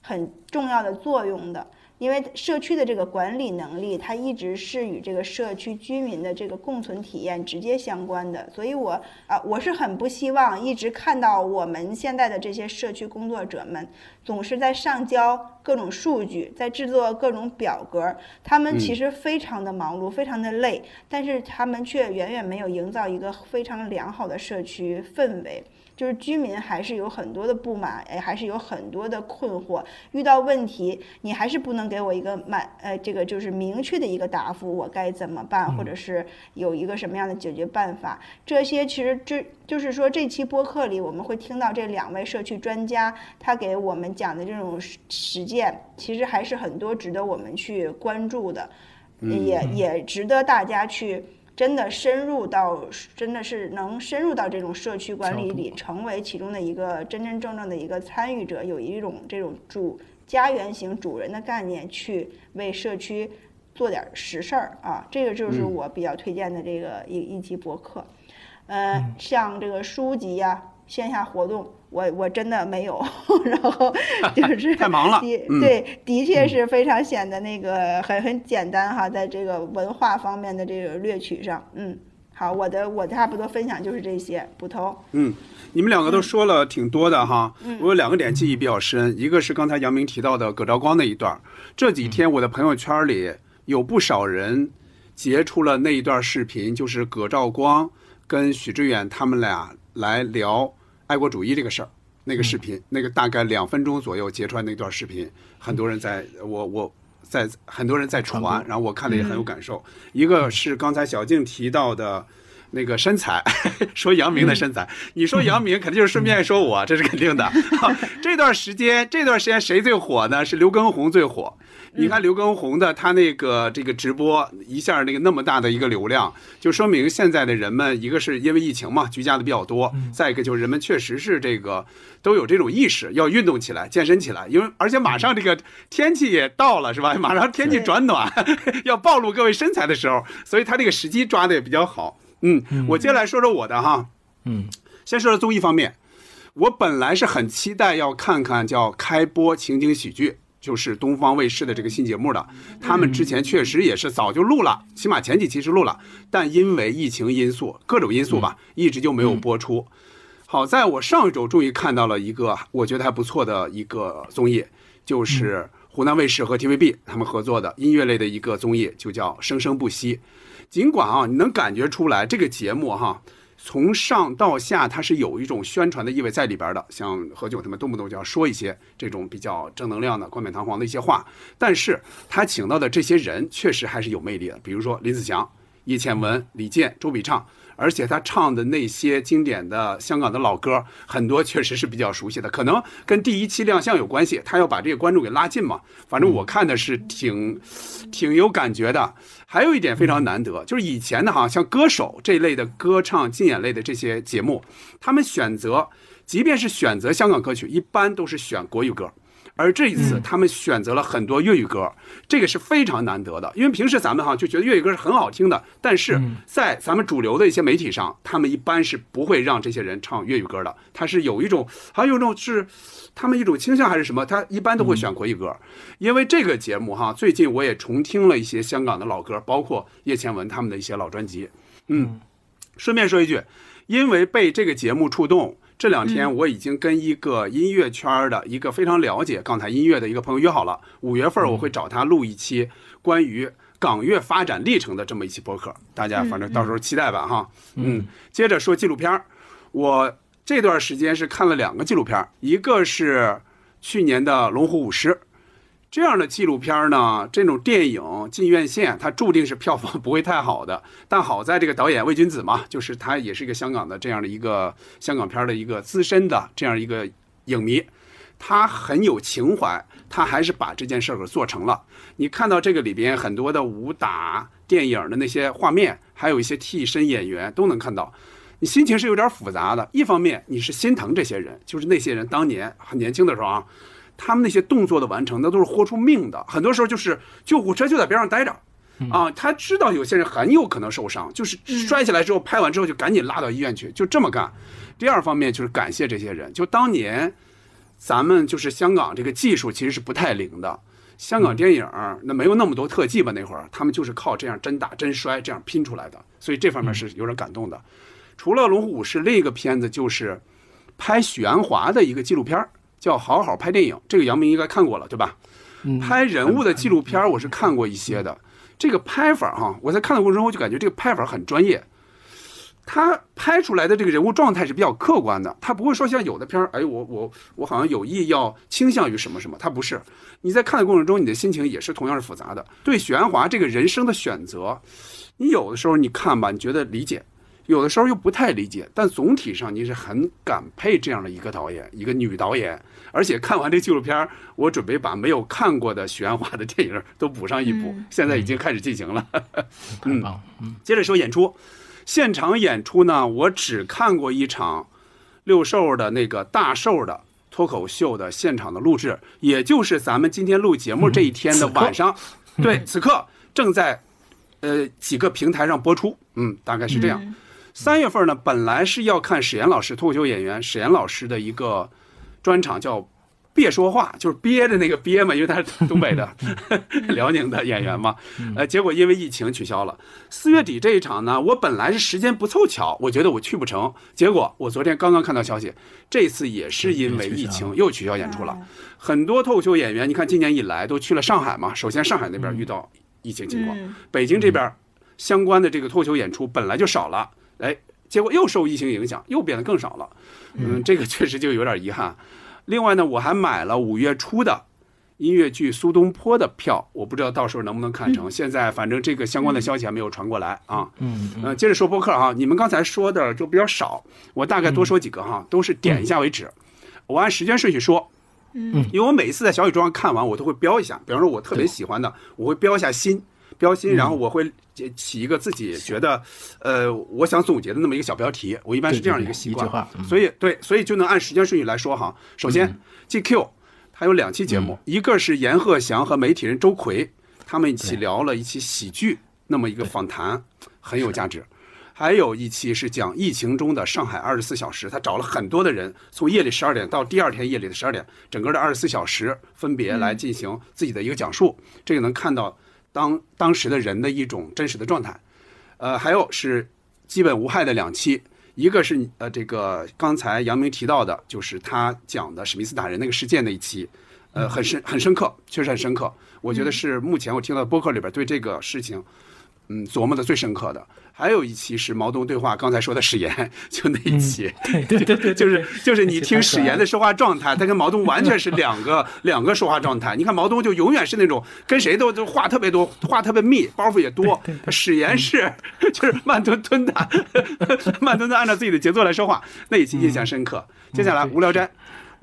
Speaker 3: 很重要的作用的，因为社区的这个管理能力，它一直是与这个社区居民的这个共存体验直接相关的。所以我啊，我是很不希望一直看到我们现在的这些社区工作者们总是在上交各种数据，在制作各种表格，他们其实非常的忙碌，非常的累，但是他们却远远没有营造一个非常良好的社区氛围。就是居民还是有很多的不满，哎，还是有很多的困惑。遇到问题，你还是不能给我一个满，呃，这个就是明确的一个答复，我该怎么办，或者是有一个什么样的解决办法。这些其实这就是说，这期播客里我们会听到这两位社区专家他给我们讲的这种实实践，其实还是很多值得我们去关注的。也也值得大家去真的深入到，真的是能深入到这种社区管理里，成为其中的一个真真正正的一个参与者，有一种这种主家园型主人的概念，去为社区做点实事儿啊。这个就是我比较推荐的这个一一期博客。呃，像这个书籍呀、线下活动，我我真的没有，然后就 是
Speaker 2: 太忙了
Speaker 3: 对，的确是非常显得那个很很简单哈，在这个文化方面的这个掠取上，嗯，好，我的我差不多分享就是这些，捕头，
Speaker 2: 嗯，你们两个都说了挺多的哈，
Speaker 3: 嗯。
Speaker 2: 我有两个点记忆比较深，一个是刚才杨明提到的葛兆光那一段儿，这几天我的朋友圈里有不少人截出了那一段视频，就是葛兆光跟许知远他们俩来聊爱国主义这个事儿。那个视频，那个大概两分钟左右截出来那段视频，很多人在我我在很多人在传，然后我看了也很有感受。一个是刚才小静提到的。那个身材，说杨明的身材，你说杨明 肯定就是顺便说我，这是肯定的。这段时间，这段时间谁最火呢？是刘畊宏最火。你看刘畊宏的他那个这个直播一下那个那么大的一个流量，就说明现在的人们，一个是因为疫情嘛，居家的比较多，再一个就是人们确实是这个都有这种意识，要运动起来，健身起来，因为而且马上这个天气也到了，是吧？马上天气转暖，要暴露各位身材的时候，所以他这个时机抓的也比较好。嗯，我接下来说说我的哈，
Speaker 1: 嗯，
Speaker 2: 先说说综艺方面，我本来是很期待要看看叫开播情景喜剧，就是东方卫视的这个新节目的。他们之前确实也是早就录了，起码前几期是录了，但因为疫情因素，各种因素吧，一直就没有播出。好在我上一周终于看到了一个我觉得还不错的一个综艺，就是湖南卫视和 TVB 他们合作的音乐类的一个综艺，就叫《生生不息》。尽管啊，你能感觉出来这个节目哈，从上到下它是有一种宣传的意味在里边的。像何炅他们动不动就要说一些这种比较正能量的、冠冕堂皇的一些话，但是他请到的这些人确实还是有魅力的，比如说林子祥、叶倩文、李健、周笔畅。而且他唱的那些经典的香港的老歌，很多确实是比较熟悉的，可能跟第一期亮相有关系。他要把这个观众给拉近嘛。反正我看的是挺，挺有感觉的。还有一点非常难得，就是以前的哈，像歌手这一类的歌唱竞演类的这些节目，他们选择，即便是选择香港歌曲，一般都是选国语歌。而这一次，他们选择了很多粤语歌，这个是非常难得的。因为平时咱们哈就觉得粤语歌是很好听的，但是在咱们主流的一些媒体上，他们一般是不会让这些人唱粤语歌的。他是有一种，好像有一种是他们一种倾向还是什么，他一般都会选国语歌。因为这个节目哈，最近我也重听了一些香港的老歌，包括叶倩文他们的一些老专辑。嗯，顺便说一句，因为被这个节目触动。这两天我已经跟一个音乐圈的一个非常了解港台音乐的一个朋友约好了，五月份我会找他录一期关于港乐发展历程的这么一期播客，大家反正到时候期待吧哈。嗯，接着说纪录片儿，我这段时间是看了两个纪录片，一个是去年的《龙虎舞狮》。这样的纪录片呢，这种电影进院线，它注定是票房不会太好的。但好在这个导演魏君子嘛，就是他也是一个香港的这样的一个香港片的一个资深的这样一个影迷，他很有情怀，他还是把这件事儿给做成了。你看到这个里边很多的武打电影的那些画面，还有一些替身演员都能看到，你心情是有点复杂的。一方面你是心疼这些人，就是那些人当年很年轻的时候啊。他们那些动作的完成，那都是豁出命的。很多时候就是救护车就在边上待着，啊，他知道有些人很有可能受伤，就是摔下来之后拍完之后就赶紧拉到医院去，就这么干。第二方面就是感谢这些人，就当年咱们就是香港这个技术其实是不太灵的，香港电影那没有那么多特技吧？那会儿他们就是靠这样真打真摔这样拼出来的，所以这方面是有点感动的。除了《龙虎武士》，另一个片子就是拍许鞍华的一个纪录片儿。叫好好拍电影，这个杨明应该看过了，对吧？拍人物的纪录片我是看过一些的。这个拍法哈，我在看的过程中我就感觉这个拍法很专业。他拍出来的这个人物状态是比较客观的，他不会说像有的片儿，哎，我我我好像有意要倾向于什么什么，他不是。你在看的过程中，你的心情也是同样是复杂的。对许鞍华这个人生的选择，你有的时候你看吧，你觉得理解；有的时候又不太理解，但总体上你是很感佩这样的一个导演，一个女导演。而且看完这纪录片，我准备把没有看过的许鞍华的电影都补上一补，现在已经开始进行了，
Speaker 1: 嗯，
Speaker 2: 接着说演出，现场演出呢，我只看过一场六兽的那个大兽的脱口秀的现场的录制，也就是咱们今天录节目这一天的晚上，对，此刻正在呃几个平台上播出，嗯，大概是这样。三月份呢，本来是要看史岩老师脱口秀演员史岩老师的一个专场，叫。别说话，就是憋着那个憋嘛，因为他是东北的 辽宁的演员嘛。呃，结果因为疫情取消了。四月底这一场呢，我本来是时间不凑巧，我觉得我去不成。结果我昨天刚刚看到消息，这次也是因为疫情又取消演出了。很多脱口秀演员，你看今年以来都去了上海嘛。首先上海那边遇到疫情情况，北京这边相关的这个脱口秀演出本来就少了，哎，结果又受疫情影响，又变得更少了。嗯，这个 确实就有点遗憾。另外呢，我还买了五月初的音乐剧《苏东坡》的票，我不知道到时候能不能看成。现在反正这个相关的消息还没有传过来啊。
Speaker 1: 嗯
Speaker 2: 嗯。接着说播客哈，你们刚才说的就比较少，我大概多说几个哈，都是点一下为止。我按时间顺序说。
Speaker 3: 嗯。
Speaker 2: 因为我每一次在小宇宙上看完，我都会标一下，比方说我特别喜欢的，我会标一下心，标新，然后我会起一个自己觉得，呃，我想总结的那么一个小标题。我一般是这样一个习惯。所以对，所以就能按时间顺序来说哈。首先，GQ。它有两期节目，一个是阎鹤祥和媒体人周奎他们一起聊了一期喜剧，那么一个访谈很有价值。还有一期是讲疫情中的上海二十四小时，他找了很多的人，从夜里十二点到第二天夜里的十二点，整个的二十四小时分别来进行自己的一个讲述，这个能看到当当时的人的一种真实的状态。呃，还有是基本无害的两期。一个是呃，这个刚才杨明提到的，就是他讲的史密斯打人那个事件那一期，呃，很深很深刻，确实很深刻。我觉得是目前我听到播客里边对这个事情，嗯，琢磨的最深刻的。还有一期是毛东对话，刚才说的史岩，就那一期，
Speaker 1: 对对 对，
Speaker 2: 就是就是你听史岩的说话状态，他跟毛东完全是两个两个说话状态。你看毛东就永远是那种跟谁都都话特别多，话特别密，包袱也多。史岩是就是慢吞吞的，慢吞吞按照自己的节奏来说话，那一期印象深刻。接下来无聊斋。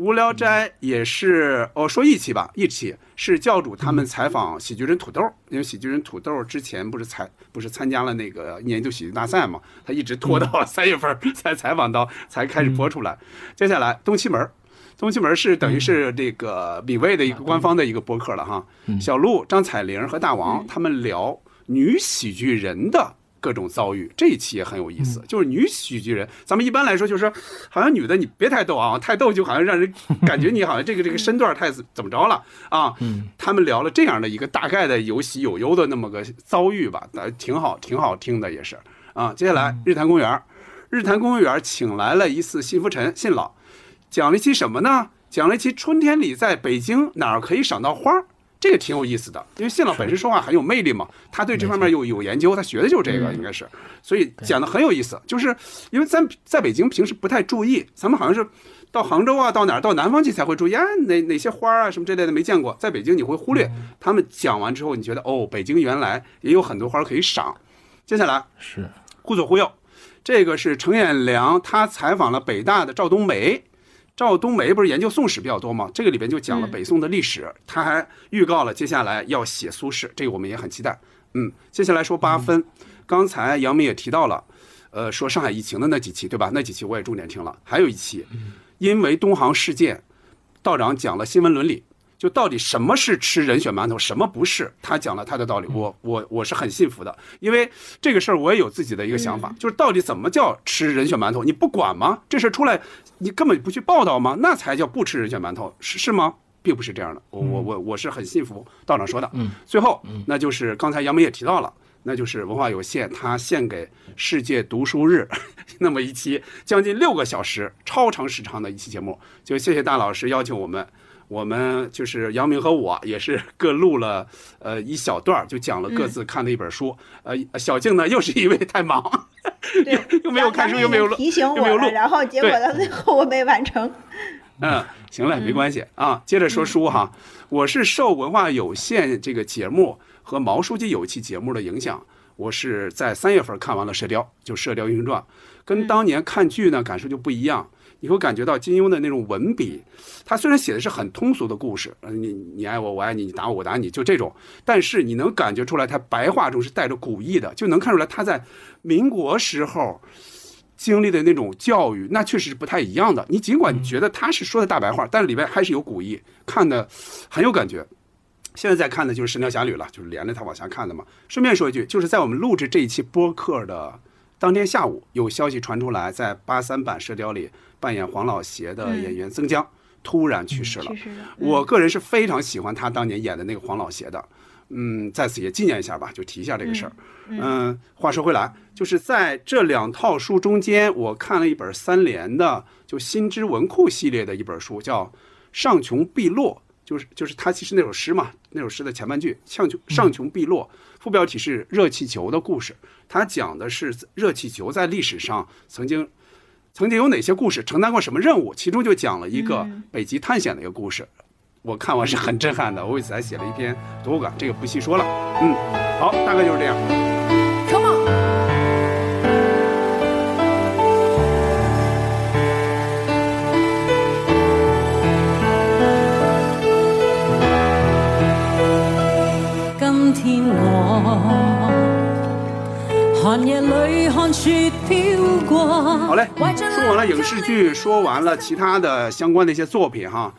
Speaker 2: 无聊斋也是哦，说一期吧，一期是教主他们采访喜剧人土豆，因为喜剧人土豆之前不是采不是参加了那个年度喜剧大赛嘛，他一直拖到 三月份 才采访到，才开始播出来。接下来东七门，东七门是等于是这个米未的一个官方的一个播客了哈。小鹿、张彩玲和大王他们聊女喜剧人的。各种遭遇，这一期也很有意思。就是女喜剧人，咱们一般来说就是，好像女的你别太逗啊，太逗就好像让人感觉你好像这个 这个身段太怎么着了啊。嗯，他们聊了这样的一个大概的有喜有忧的那么个遭遇吧，挺好，挺好听的也是啊。接下来日坛公园，日坛公园请来了一次信福臣信老，讲了一期什么呢？讲了一期春天里在北京哪儿可以赏到花儿。这个挺有意思的，因为谢老本身说话很有魅力嘛，他对这方面有有研究，他学的就是这个，应该是，所以讲的很有意思。就是因为咱在北京平时不太注意，咱们好像是到杭州啊，到哪儿到南方去才会注意啊，哪哪些花啊什么之类的没见过，在北京你会忽略。他们讲完之后，你觉得哦，北京原来也有很多花可以赏。接下来
Speaker 1: 是
Speaker 2: 忽左忽右，这个是程彦良，他采访了北大的赵冬梅。赵冬梅不是研究宋史比较多吗？这个里边就讲了北宋的历史，他还预告了接下来要写苏轼，这个我们也很期待。嗯，接下来说八分，刚才杨明也提到了，呃，说上海疫情的那几期，对吧？那几期我也重点听了，还有一期，因为东航事件，道长讲了新闻伦理。就到底什么是吃人血馒头，什么不是？他讲了他的道理，我我我是很信服的，因为这个事儿我也有自己的一个想法，就是到底怎么叫吃人血馒头？你不管吗？这事出来，你根本不去报道吗？那才叫不吃人血馒头，是是吗？并不是这样的，我我我我是很信服道长说的。嗯，最后，那就是刚才杨梅也提到了，那就是文化有限，他献给世界读书日 那么一期将近六个小时超长时长的一期节目，就谢谢大老师邀请我们。我们就是杨明和我也是各录了呃一小段，就讲了各自看的一本书。呃，小静呢又是因为太忙，又没有看书，又没有录，
Speaker 3: 提醒我
Speaker 2: 了，
Speaker 3: 然后结果到最后我没完成。
Speaker 2: 嗯，行了，没关系啊。接着说书哈，我是受文化有限这个节目和毛书记有一期节目的影响。我是在三月份看完了《射雕》，就《射雕英雄传》，跟当年看剧呢感受就不一样。你会感觉到金庸的那种文笔，他虽然写的是很通俗的故事，呃，你你爱我，我爱你，你打我，我打你，就这种，但是你能感觉出来，他白话中是带着古意的，就能看出来他在民国时候经历的那种教育，那确实是不太一样的。你尽管觉得他是说的大白话，但是里边还是有古意，看的很有感觉。现在在看的就是《神雕侠侣》了，就是连着他往下看的嘛。顺便说一句，就是在我们录制这一期播客的当天下午，有消息传出来，在八三版《射雕》里扮演黄老邪的演员曾江突然去世了。
Speaker 3: 去世了。
Speaker 2: 我个人是非常喜欢他当年演的那个黄老邪的，嗯，在此也纪念一下吧，就提一下这个事儿。嗯，话说回来，就是在这两套书中间，我看了一本三联的，就新知文库系列的一本书，叫《上穷碧落》，就是就是他其实那首诗嘛，那首诗的前半句“上穷上穷碧落”，副标题是热气球的故事，它讲的是热气球在历史上曾经。曾经有哪些故事，承担过什么任务？其中就讲了一个北极探险的一个故事，我看完是很震撼的。我为此还写了一篇读后感，这个不细说了。嗯，好，大概就是这样。
Speaker 4: 今天我寒夜里看雪飄過。
Speaker 2: 好嘞，说完了影视剧，说完了其他的相关的一些作品哈。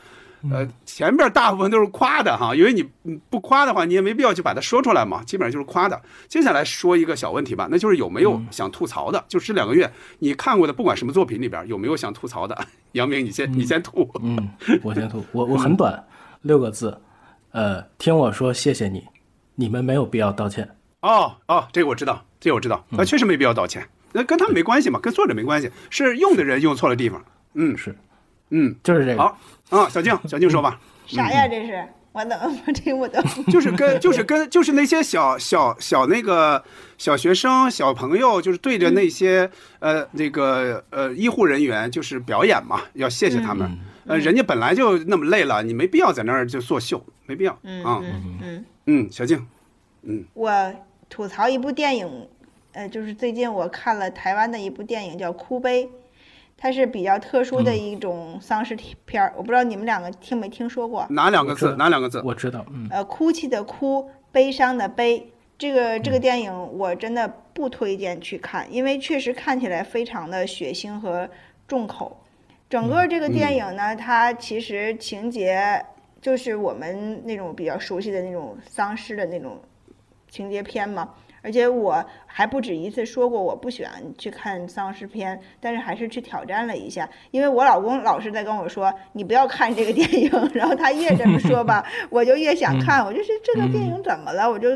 Speaker 2: 呃，前边大部分都是夸的哈，因为你你不夸的话，你也没必要去把它说出来嘛，基本上就是夸的。接下来说一个小问题吧，那就是有没有想吐槽的？就是这两个月你看过的，不管什么作品里边有没有想吐槽的？杨明，你先你先吐。
Speaker 1: 嗯，我先吐，我我很短，六个字，呃，听我说谢谢你，你们没有必要道歉。
Speaker 2: 哦哦，这个我知道，这个我知道，那确实没必要道歉，那跟他们没关系嘛，跟作者没关系，是用的人用错了地方。嗯
Speaker 1: 是，
Speaker 2: 嗯，
Speaker 1: 就是这个。
Speaker 2: 好啊，小静，小静说吧。
Speaker 3: 啥呀？这是我怎么我听不懂？
Speaker 2: 就是跟就是跟就是那些小小小那个小学生小朋友，就是对着那些呃那个呃医护人员就是表演嘛，要谢谢他们。呃，人家本来就那么累了，你没必要在那儿就作秀，没必要
Speaker 3: 嗯
Speaker 2: 啊。
Speaker 3: 嗯嗯，
Speaker 2: 嗯，小静，嗯
Speaker 3: 我吐槽一部电影，呃，就是最近我看了台湾的一部电影叫《哭悲》，它是比较特殊的一种丧尸片儿，我不知道你们两个听没听说过？
Speaker 2: 哪两个字？哪两个字？
Speaker 1: 我知道，嗯，
Speaker 3: 呃，哭泣的哭，悲伤的悲。这个这个电影我真的不推荐去看，因为确实看起来非常的血腥和重口。整个这个电影呢，它其实情节就是我们那种比较熟悉的那种丧尸的那种情节片嘛。而且我还不止一次说过我不喜欢去看丧尸片，但是还是去挑战了一下，因为我老公老是在跟我说你不要看这个电影，然后他越这么说吧，我就越想看，我就是这个电影怎么了，我就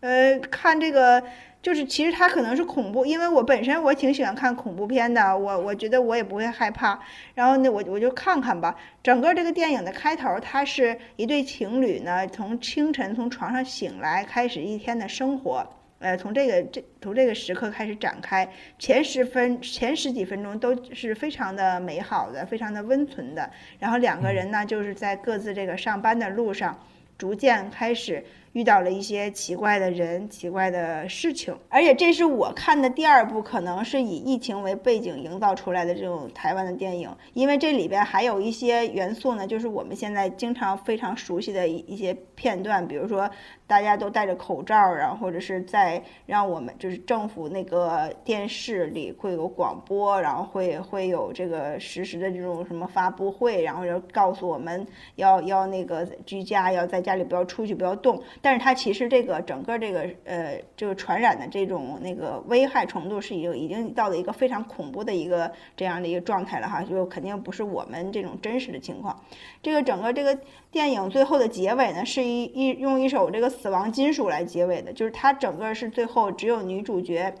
Speaker 3: 呃看这个。就是其实它可能是恐怖，因为我本身我挺喜欢看恐怖片的，我我觉得我也不会害怕。然后呢，我我就看看吧。整个这个电影的开头，它是一对情侣呢，从清晨从床上醒来，开始一天的生活。呃，从这个这从这个时刻开始展开，前十分前十几分钟都是非常的美好的，非常的温存的。然后两个人呢，就是在各自这个上班的路上，逐渐开始遇到了一些奇怪的人、奇怪的事情。而且这是我看的第二部，可能是以疫情为背景营造出来的这种台湾的电影，因为这里边还有一些元素呢，就是我们现在经常非常熟悉的一一些片段，比如说大家都戴着口罩，然后或者是在让我们就是政府那个电视里会有广播，然后会会有这个实时的这种什么发布会，然后要告诉我们要要那个居家，要在家里不要出去，不要动。但是它其实这个整个这个呃这个传染的这种那个危害程度是已经已经到了一个非常恐怖的一个这样的一个状态了哈，就肯定不是我们这种真实的情况。这个整个这个电影最后的结尾呢，是一一用一首这个死亡金属来结尾的，就是它整个是最后只有女主角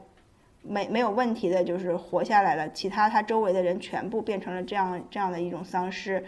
Speaker 3: 没没有问题的，就是活下来了，其他她周围的人全部变成了这样这样的一种丧尸。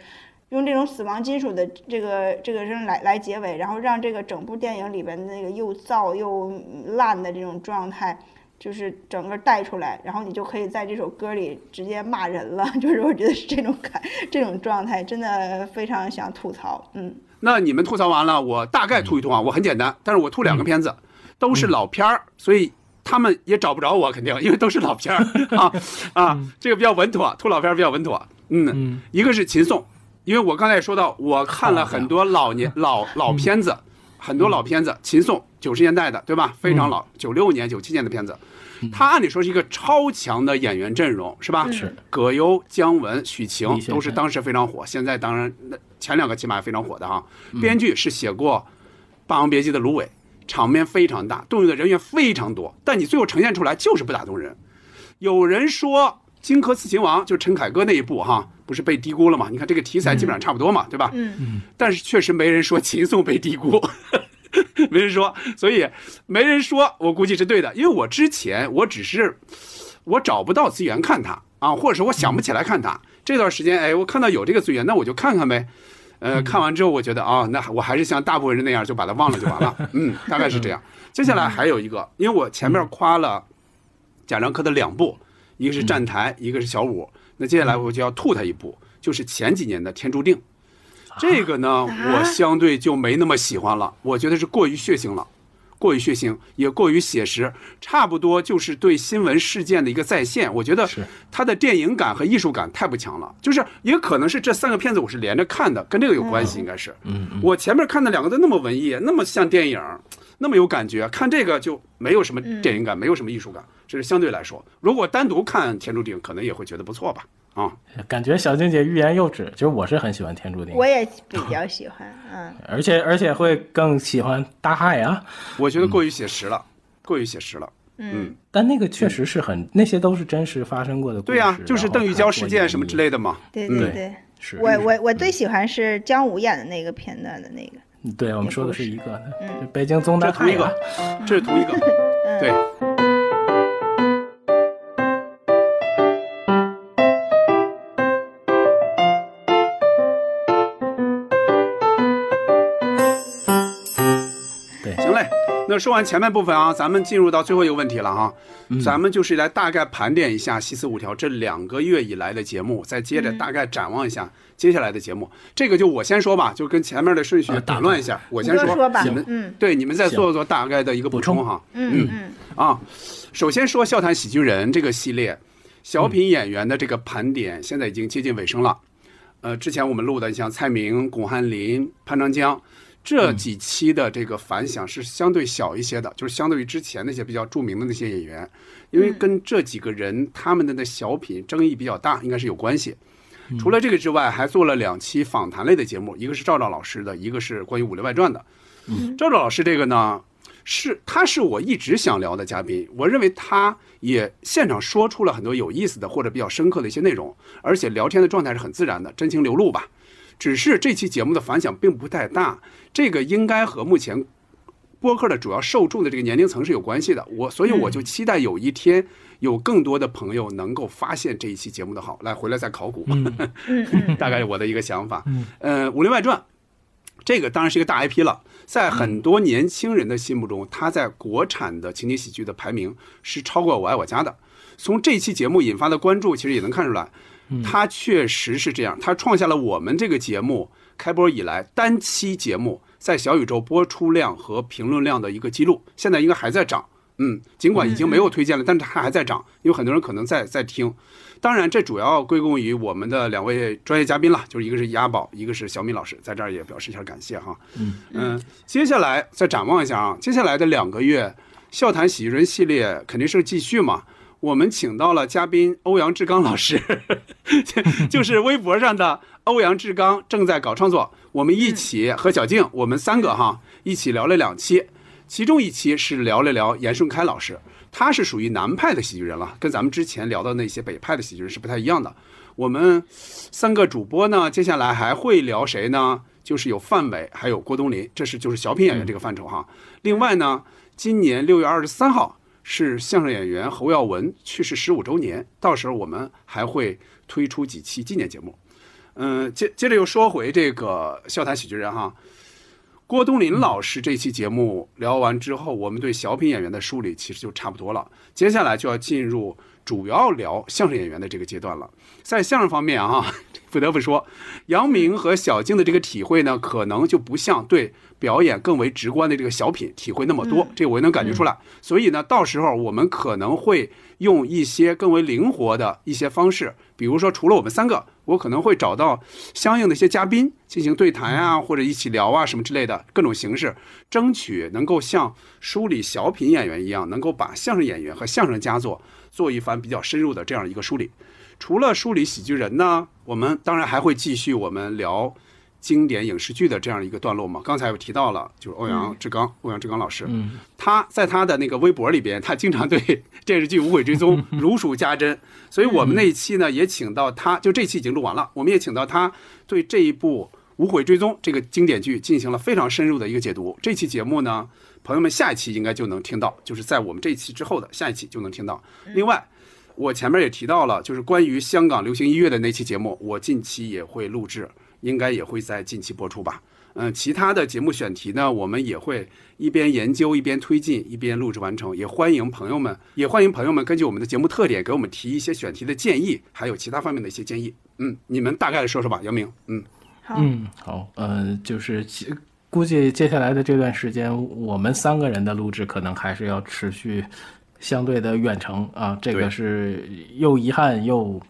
Speaker 3: 用这种死亡金属的这个这个声来来结尾，然后让这个整部电影里边的那个又燥又烂的这种状态，就是整个带出来，然后你就可以在这首歌里直接骂人了。就是我觉得是这种感这种状态，真的非常想吐槽。嗯，
Speaker 2: 那你们吐槽完了，我大概吐一吐啊，我很简单，但是我吐两个片子，都是老片儿，所以他们也找不着我，肯定因为都是老片儿 啊啊，这个比较稳妥，吐老片儿比较稳妥。嗯，
Speaker 1: 嗯
Speaker 2: 一个是秦颂，因为我刚才也说到，我看了很多老年老老片子，很多老片子，秦颂九十年代的，对吧？非常老，九六年、九七年的片子。他按理说是一个超强的演员阵容，是吧？
Speaker 1: 是
Speaker 2: 葛优、姜文、许晴都是当时非常火，现在当然那前两个起码也非常火的哈。编剧是写过《霸王别姬》的芦苇，场面非常大，动用的人员非常多，但你最后呈现出来就是不打动人。有人说《荆轲刺秦王》就陈凯歌那一部哈，不是被低估了嘛？你看这个题材基本上差不多嘛，对吧？
Speaker 3: 嗯
Speaker 2: 但是确实没人说秦颂被低估，没人说，所以没人说，我估计是对的，因为我之前我只是我找不到资源看它啊，或者是我想不起来看它。这段时间，哎，我看到有这个资源，那我就看看呗。呃，看完之后，我觉得啊、那我还是像大部分人那样，就把它忘了就完了。嗯，大概是这样。接下来还有一个，因为我前面夸了贾樟柯的两部，一个是《站台》，一个是《小五》。那接下来我就要吐他一步，就是前几年的《天注定》。这个呢，我相对就没那么喜欢了，我觉得是过于血腥了，过于血腥，也过于写实，差不多就是对新闻事件的一个再现。我觉得
Speaker 1: 是
Speaker 2: 它的电影感和艺术感太不强了，就是也可能是这三个片子我是连着看的，跟这个有关系，应该是。我前面看的两个都那么文艺，那么像电影，那么有感觉，看这个就没有什么电影感，没有什么艺术感，这是相对来说。如果单独看《天注定》，可能也会觉得不错吧。啊，
Speaker 1: 感觉小静姐欲言又止。其实我是很喜欢《天注定
Speaker 3: 我》，也比较喜欢，嗯，
Speaker 1: 而且而且会更喜欢大海啊。
Speaker 2: 我觉得过于写实了，过于写实了。嗯，
Speaker 1: 但那个确实是很，那些都是真实发生过的故事。
Speaker 2: 对呀、就是邓玉娇事件什么之
Speaker 1: 类。
Speaker 2: 的嘛。
Speaker 1: 嗯
Speaker 3: 对对对。
Speaker 1: 是，
Speaker 3: 我我我最喜欢是姜武演的那个片段的那个，
Speaker 1: 对我们说的是一个北京宗大
Speaker 2: 这同一个这是图一个。对那说完前面部分啊，咱们进入到最后一个问题了哈。
Speaker 1: 嗯
Speaker 2: 咱们就是来大概盘点一下《西四五条》这两个月以来的节目，再接着大概展望一下接下来的节目。这个就我先说吧，就跟前面的顺序打乱一下。我先
Speaker 3: 说吧
Speaker 2: 你们
Speaker 3: 嗯
Speaker 2: 对你们再做做大概的一个补充哈。
Speaker 3: 嗯嗯
Speaker 2: 啊，首先说《笑谈喜剧人》这个系列，小品演员的这个盘点现在已经接近尾声了。呃，之前我们录的，像蔡明、巩汉林、潘长江这几期的这个反响是相对小一些的，就是相对于之前那些比较著名的那些演员，因为跟这几个人他们的那小品争议比较大，应该是有关系。除了这个之外，还做了两期访谈类的节目，一个是赵赵老师的，一个是关于《武林外传》的。赵赵老师这个呢，是他是我一直想聊的嘉宾，我认为他也现场说出了很多有意思的或者比较深刻的一些内容，而且聊天的状态是很自然的，真情流露吧。只是这期节目的反响并不太大，这个应该和目前播客的主要受众的这个年龄层是有关系的。我所以我就期待有一天有更多的朋友能够发现这一期节目的好，来回来再考古。
Speaker 3: 嗯嗯
Speaker 2: 大概是我的一个想法。呃，《武林外传》这个当然是一个大 IP 了，在很多年轻人的心目中，它在国产的情景喜剧的排名是超过《我爱我家》的。从这期节目引发的关注，其实也能看出来，它确实是这样，它创下了我们这个节目开播以来单期节目在小宇宙播出量和评论量的一个记录，现在应该还在涨。嗯，尽管已经没有推荐了，但是它还在涨，因为很多人可能在在听。当然，这主要归功于我们的两位专业嘉宾了，就是一个是押宝，一个是小米老师，在这儿也表示一下感谢哈。嗯。接下来再展望一下啊，接下来的两个月，笑谈喜剧人系列肯定是继续嘛。我们请到了嘉宾欧阳志刚老师，就是微博上的欧阳志刚正在搞创作，我们一起和小静，我们三个哈一起聊了两期，其中一期是聊了聊严顺开老师，他是属于南派的喜剧人了，跟咱们之前聊的那些北派的喜剧人是不太一样的。我们三个主播呢，接下来还会聊谁呢？就是有范伟，还有郭冬临，这是就是小品演员这个范畴哈。另外呢，今年六月二十三号是相声演员侯耀文去世十五周年，到时候我们还会推出几期纪念节目。嗯，接接着又说回这个笑谈喜剧人哈，郭冬临老师这期节目聊完之后，我们对小品演员的梳理其实就差不多了。接下来就要进入主要聊相声演员的这个阶段了。在相声方面啊，不得不说，杨明和小静的这个体会呢，可能就不像对表演更为直观的这个小品体会那么多，这我也能感觉出来。所以呢，到时候我们可能会用一些更为灵活的一些方式，比如说除了我们三个，我可能会找到相应的一些嘉宾进行对谈啊，或者一起聊啊什么之类的各种形式，争取能够像梳理小品演员一样，能够把相声演员和相声佳作做一番比较深入的这样一个梳理。除了梳理喜剧人呢，我们当然还会继续我们聊经典影视剧的这样一个段落嘛。刚才我提到了，就是欧阳志刚，欧阳志刚老师，
Speaker 1: 嗯，
Speaker 2: 他在他的那个微博里边，他经常对 电视剧《无悔追踪》如数家珍，所以我们那一期呢也请到他，就这期已经录完了，我们也请到他对这一部《无悔追踪》这个经典剧进行了非常深入的一个解读。这期节目呢，朋友们下一期应该就能听到，就是在我们这一期之后的下一期就能听到。另外。我前面也提到了，就是关于香港流行音乐的那期节目，我近期也会录制，应该也会在近期播出吧。嗯，其他的节目选题呢，我们也会一边研究一边推进，一边录制完成。也欢迎朋友们，也欢迎朋友们根据我们的节目特点给我们提一些选题的建议，还有其他方面的一些建议。嗯，你们大概说说吧，姚明。嗯，
Speaker 3: 好，
Speaker 1: 嗯，好，呃，就是其估计接下来的这段时间，我们三个人的录制可能还是要持续相对的远程啊，这个是又遗憾又。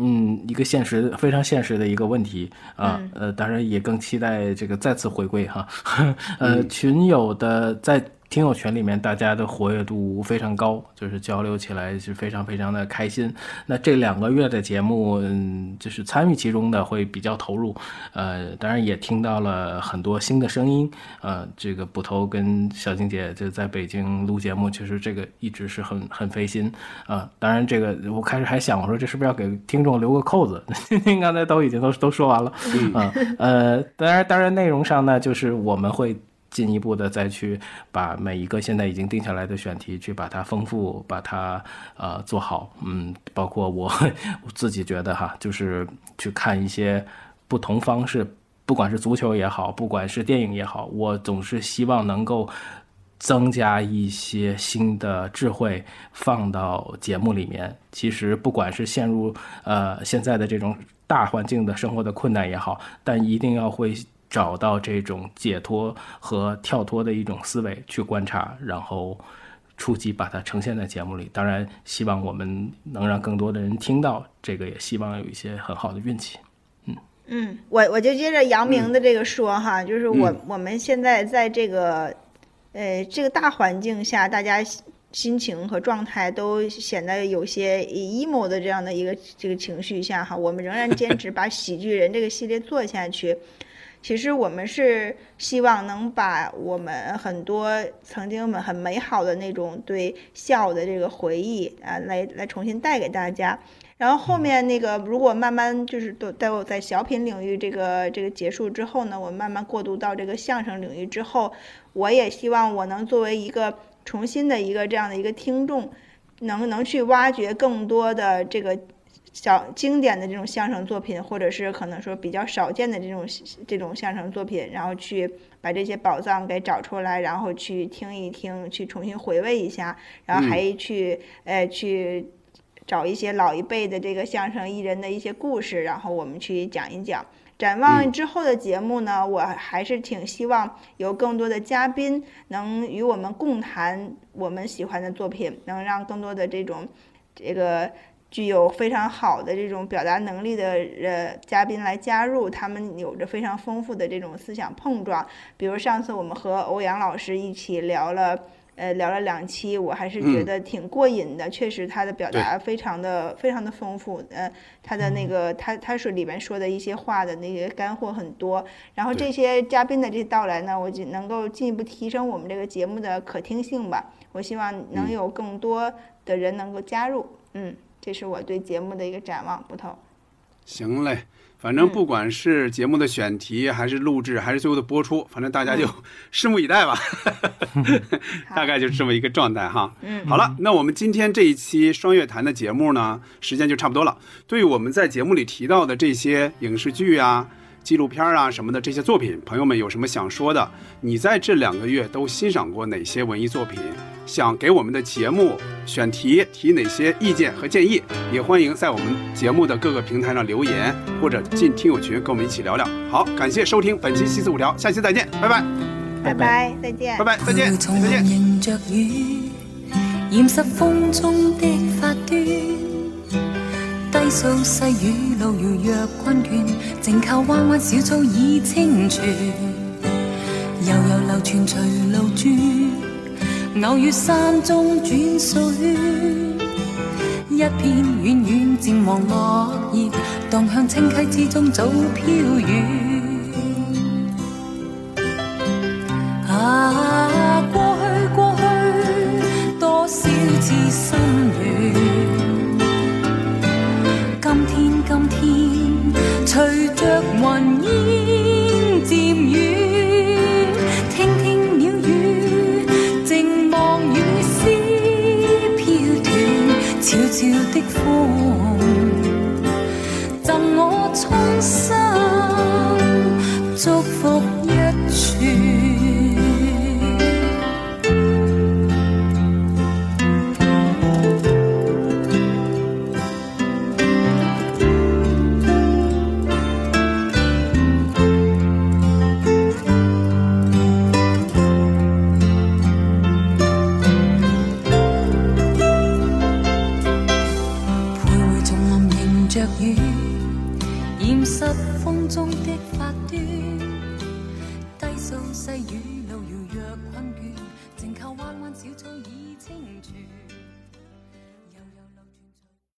Speaker 1: 嗯，一个现实非常现实的一个问题啊，呃，当然也更期待这个再次回归哈，呃，群友的在听友群里面，大家的活跃度非常高，就是交流起来是非常非常的开心。那这两个月的节目，嗯，就是参与其中的会比较投入，呃，当然也听到了很多新的声音，呃，这个捕头跟小静姐就在北京录节目，其实这个一直是很很费心啊、当然这个我开始还想，我说这是不是要给听众留个扣子？您刚才都已经都都说完了，啊，呃，当然当然内容上呢，就是我们会。进一步的再去把每一个现在已经定下来的选题去把它丰富，把它呃做好，嗯，包括我我自己觉得哈，就是去看一些不同方式，不管是足球也好，不管是电影也好，我总是希望能够增加一些新的智慧放到节目里面。其实不管是陷入呃现在的这种大环境的生活的困难也好，但一定要会找到这种解脱和跳脱的一种思维去观察，然后触及把它呈现在节目里。当然，希望我们能让更多的人听到，这个也希望有一些很好的运气。
Speaker 3: 嗯嗯，我我就接着杨明的这个说哈，就是我、我们现在在这个呃这个大环境下，大家心心情和状态都显得有些 emo 的这样的一个这个情绪下哈，我们仍然坚持把喜剧人这个系列做下去。其实我们是希望能把我们很多曾经我们很美好的那种对笑的这个回忆啊，来来重新带给大家。然后后面那个，如果慢慢就是都在我在小品领域这个这个结束之后呢，我慢慢过渡到这个相声领域之后，我也希望我能作为一个重新的一个这样的一个听众，能能去挖掘更多的这个小经典的这种相声作品，或者是可能说比较少见的这种这种相声作品，然后去把这些宝藏给找出来，然后去听一听，去重新回味一下，然后还去、呃去找一些老一辈的这个相声艺人的一些故事，然后我们去讲一讲。展望之后的节目呢，我还是挺希望有更多的嘉宾能与我们共谈我们喜欢的作品，能让更多的这种这个具有非常好的这种表达能力的呃嘉宾来加入，他们有着非常丰富的这种思想碰撞。比如上次我们和欧阳老师一起聊了。呃，聊了两期，我还是觉得挺过瘾的。确实，他的表达非常的非常的丰富。呃，他的那个他他说里面说的一些话的那些干货很多。然后这些嘉宾的这到来呢，我就能够进一步提升我们这个节目的可听性吧。我希望能有更多的人能够加入。嗯，这是我对节目的一个展望。不同。
Speaker 2: 行嘞，反正不管是节目的选题，还是录制，还是最后的播出，反正大家就 拭目以待吧。大概就是这么一个状态哈。
Speaker 3: 嗯
Speaker 2: 好了，那我们今天这一期双月谈的节目呢，时间就差不多了。对于我们在节目里提到的这些影视剧啊、纪录片啊什么的这些作品，朋友们有什么想说的？你在这两个月都欣赏过哪些文艺作品？想给我们的节目选题提哪些意见和建议？也欢迎在我们节目的各个平台上留言，或者进听友群跟我们一起聊聊。好，感谢收听本期西四五条，下期再见，拜拜，
Speaker 3: 拜拜，再见
Speaker 2: 拜。拜，再见，
Speaker 5: 从
Speaker 2: 再见。
Speaker 5: 低數細雨路遥若困倦，静靠彎彎小草已清泉。悠悠流泉隨路轉，偶遇山中轉水。一片遠遠漸黃落叶，荡向清溪之中早飄遠。啊，過去過去，多少次心小草已清泉。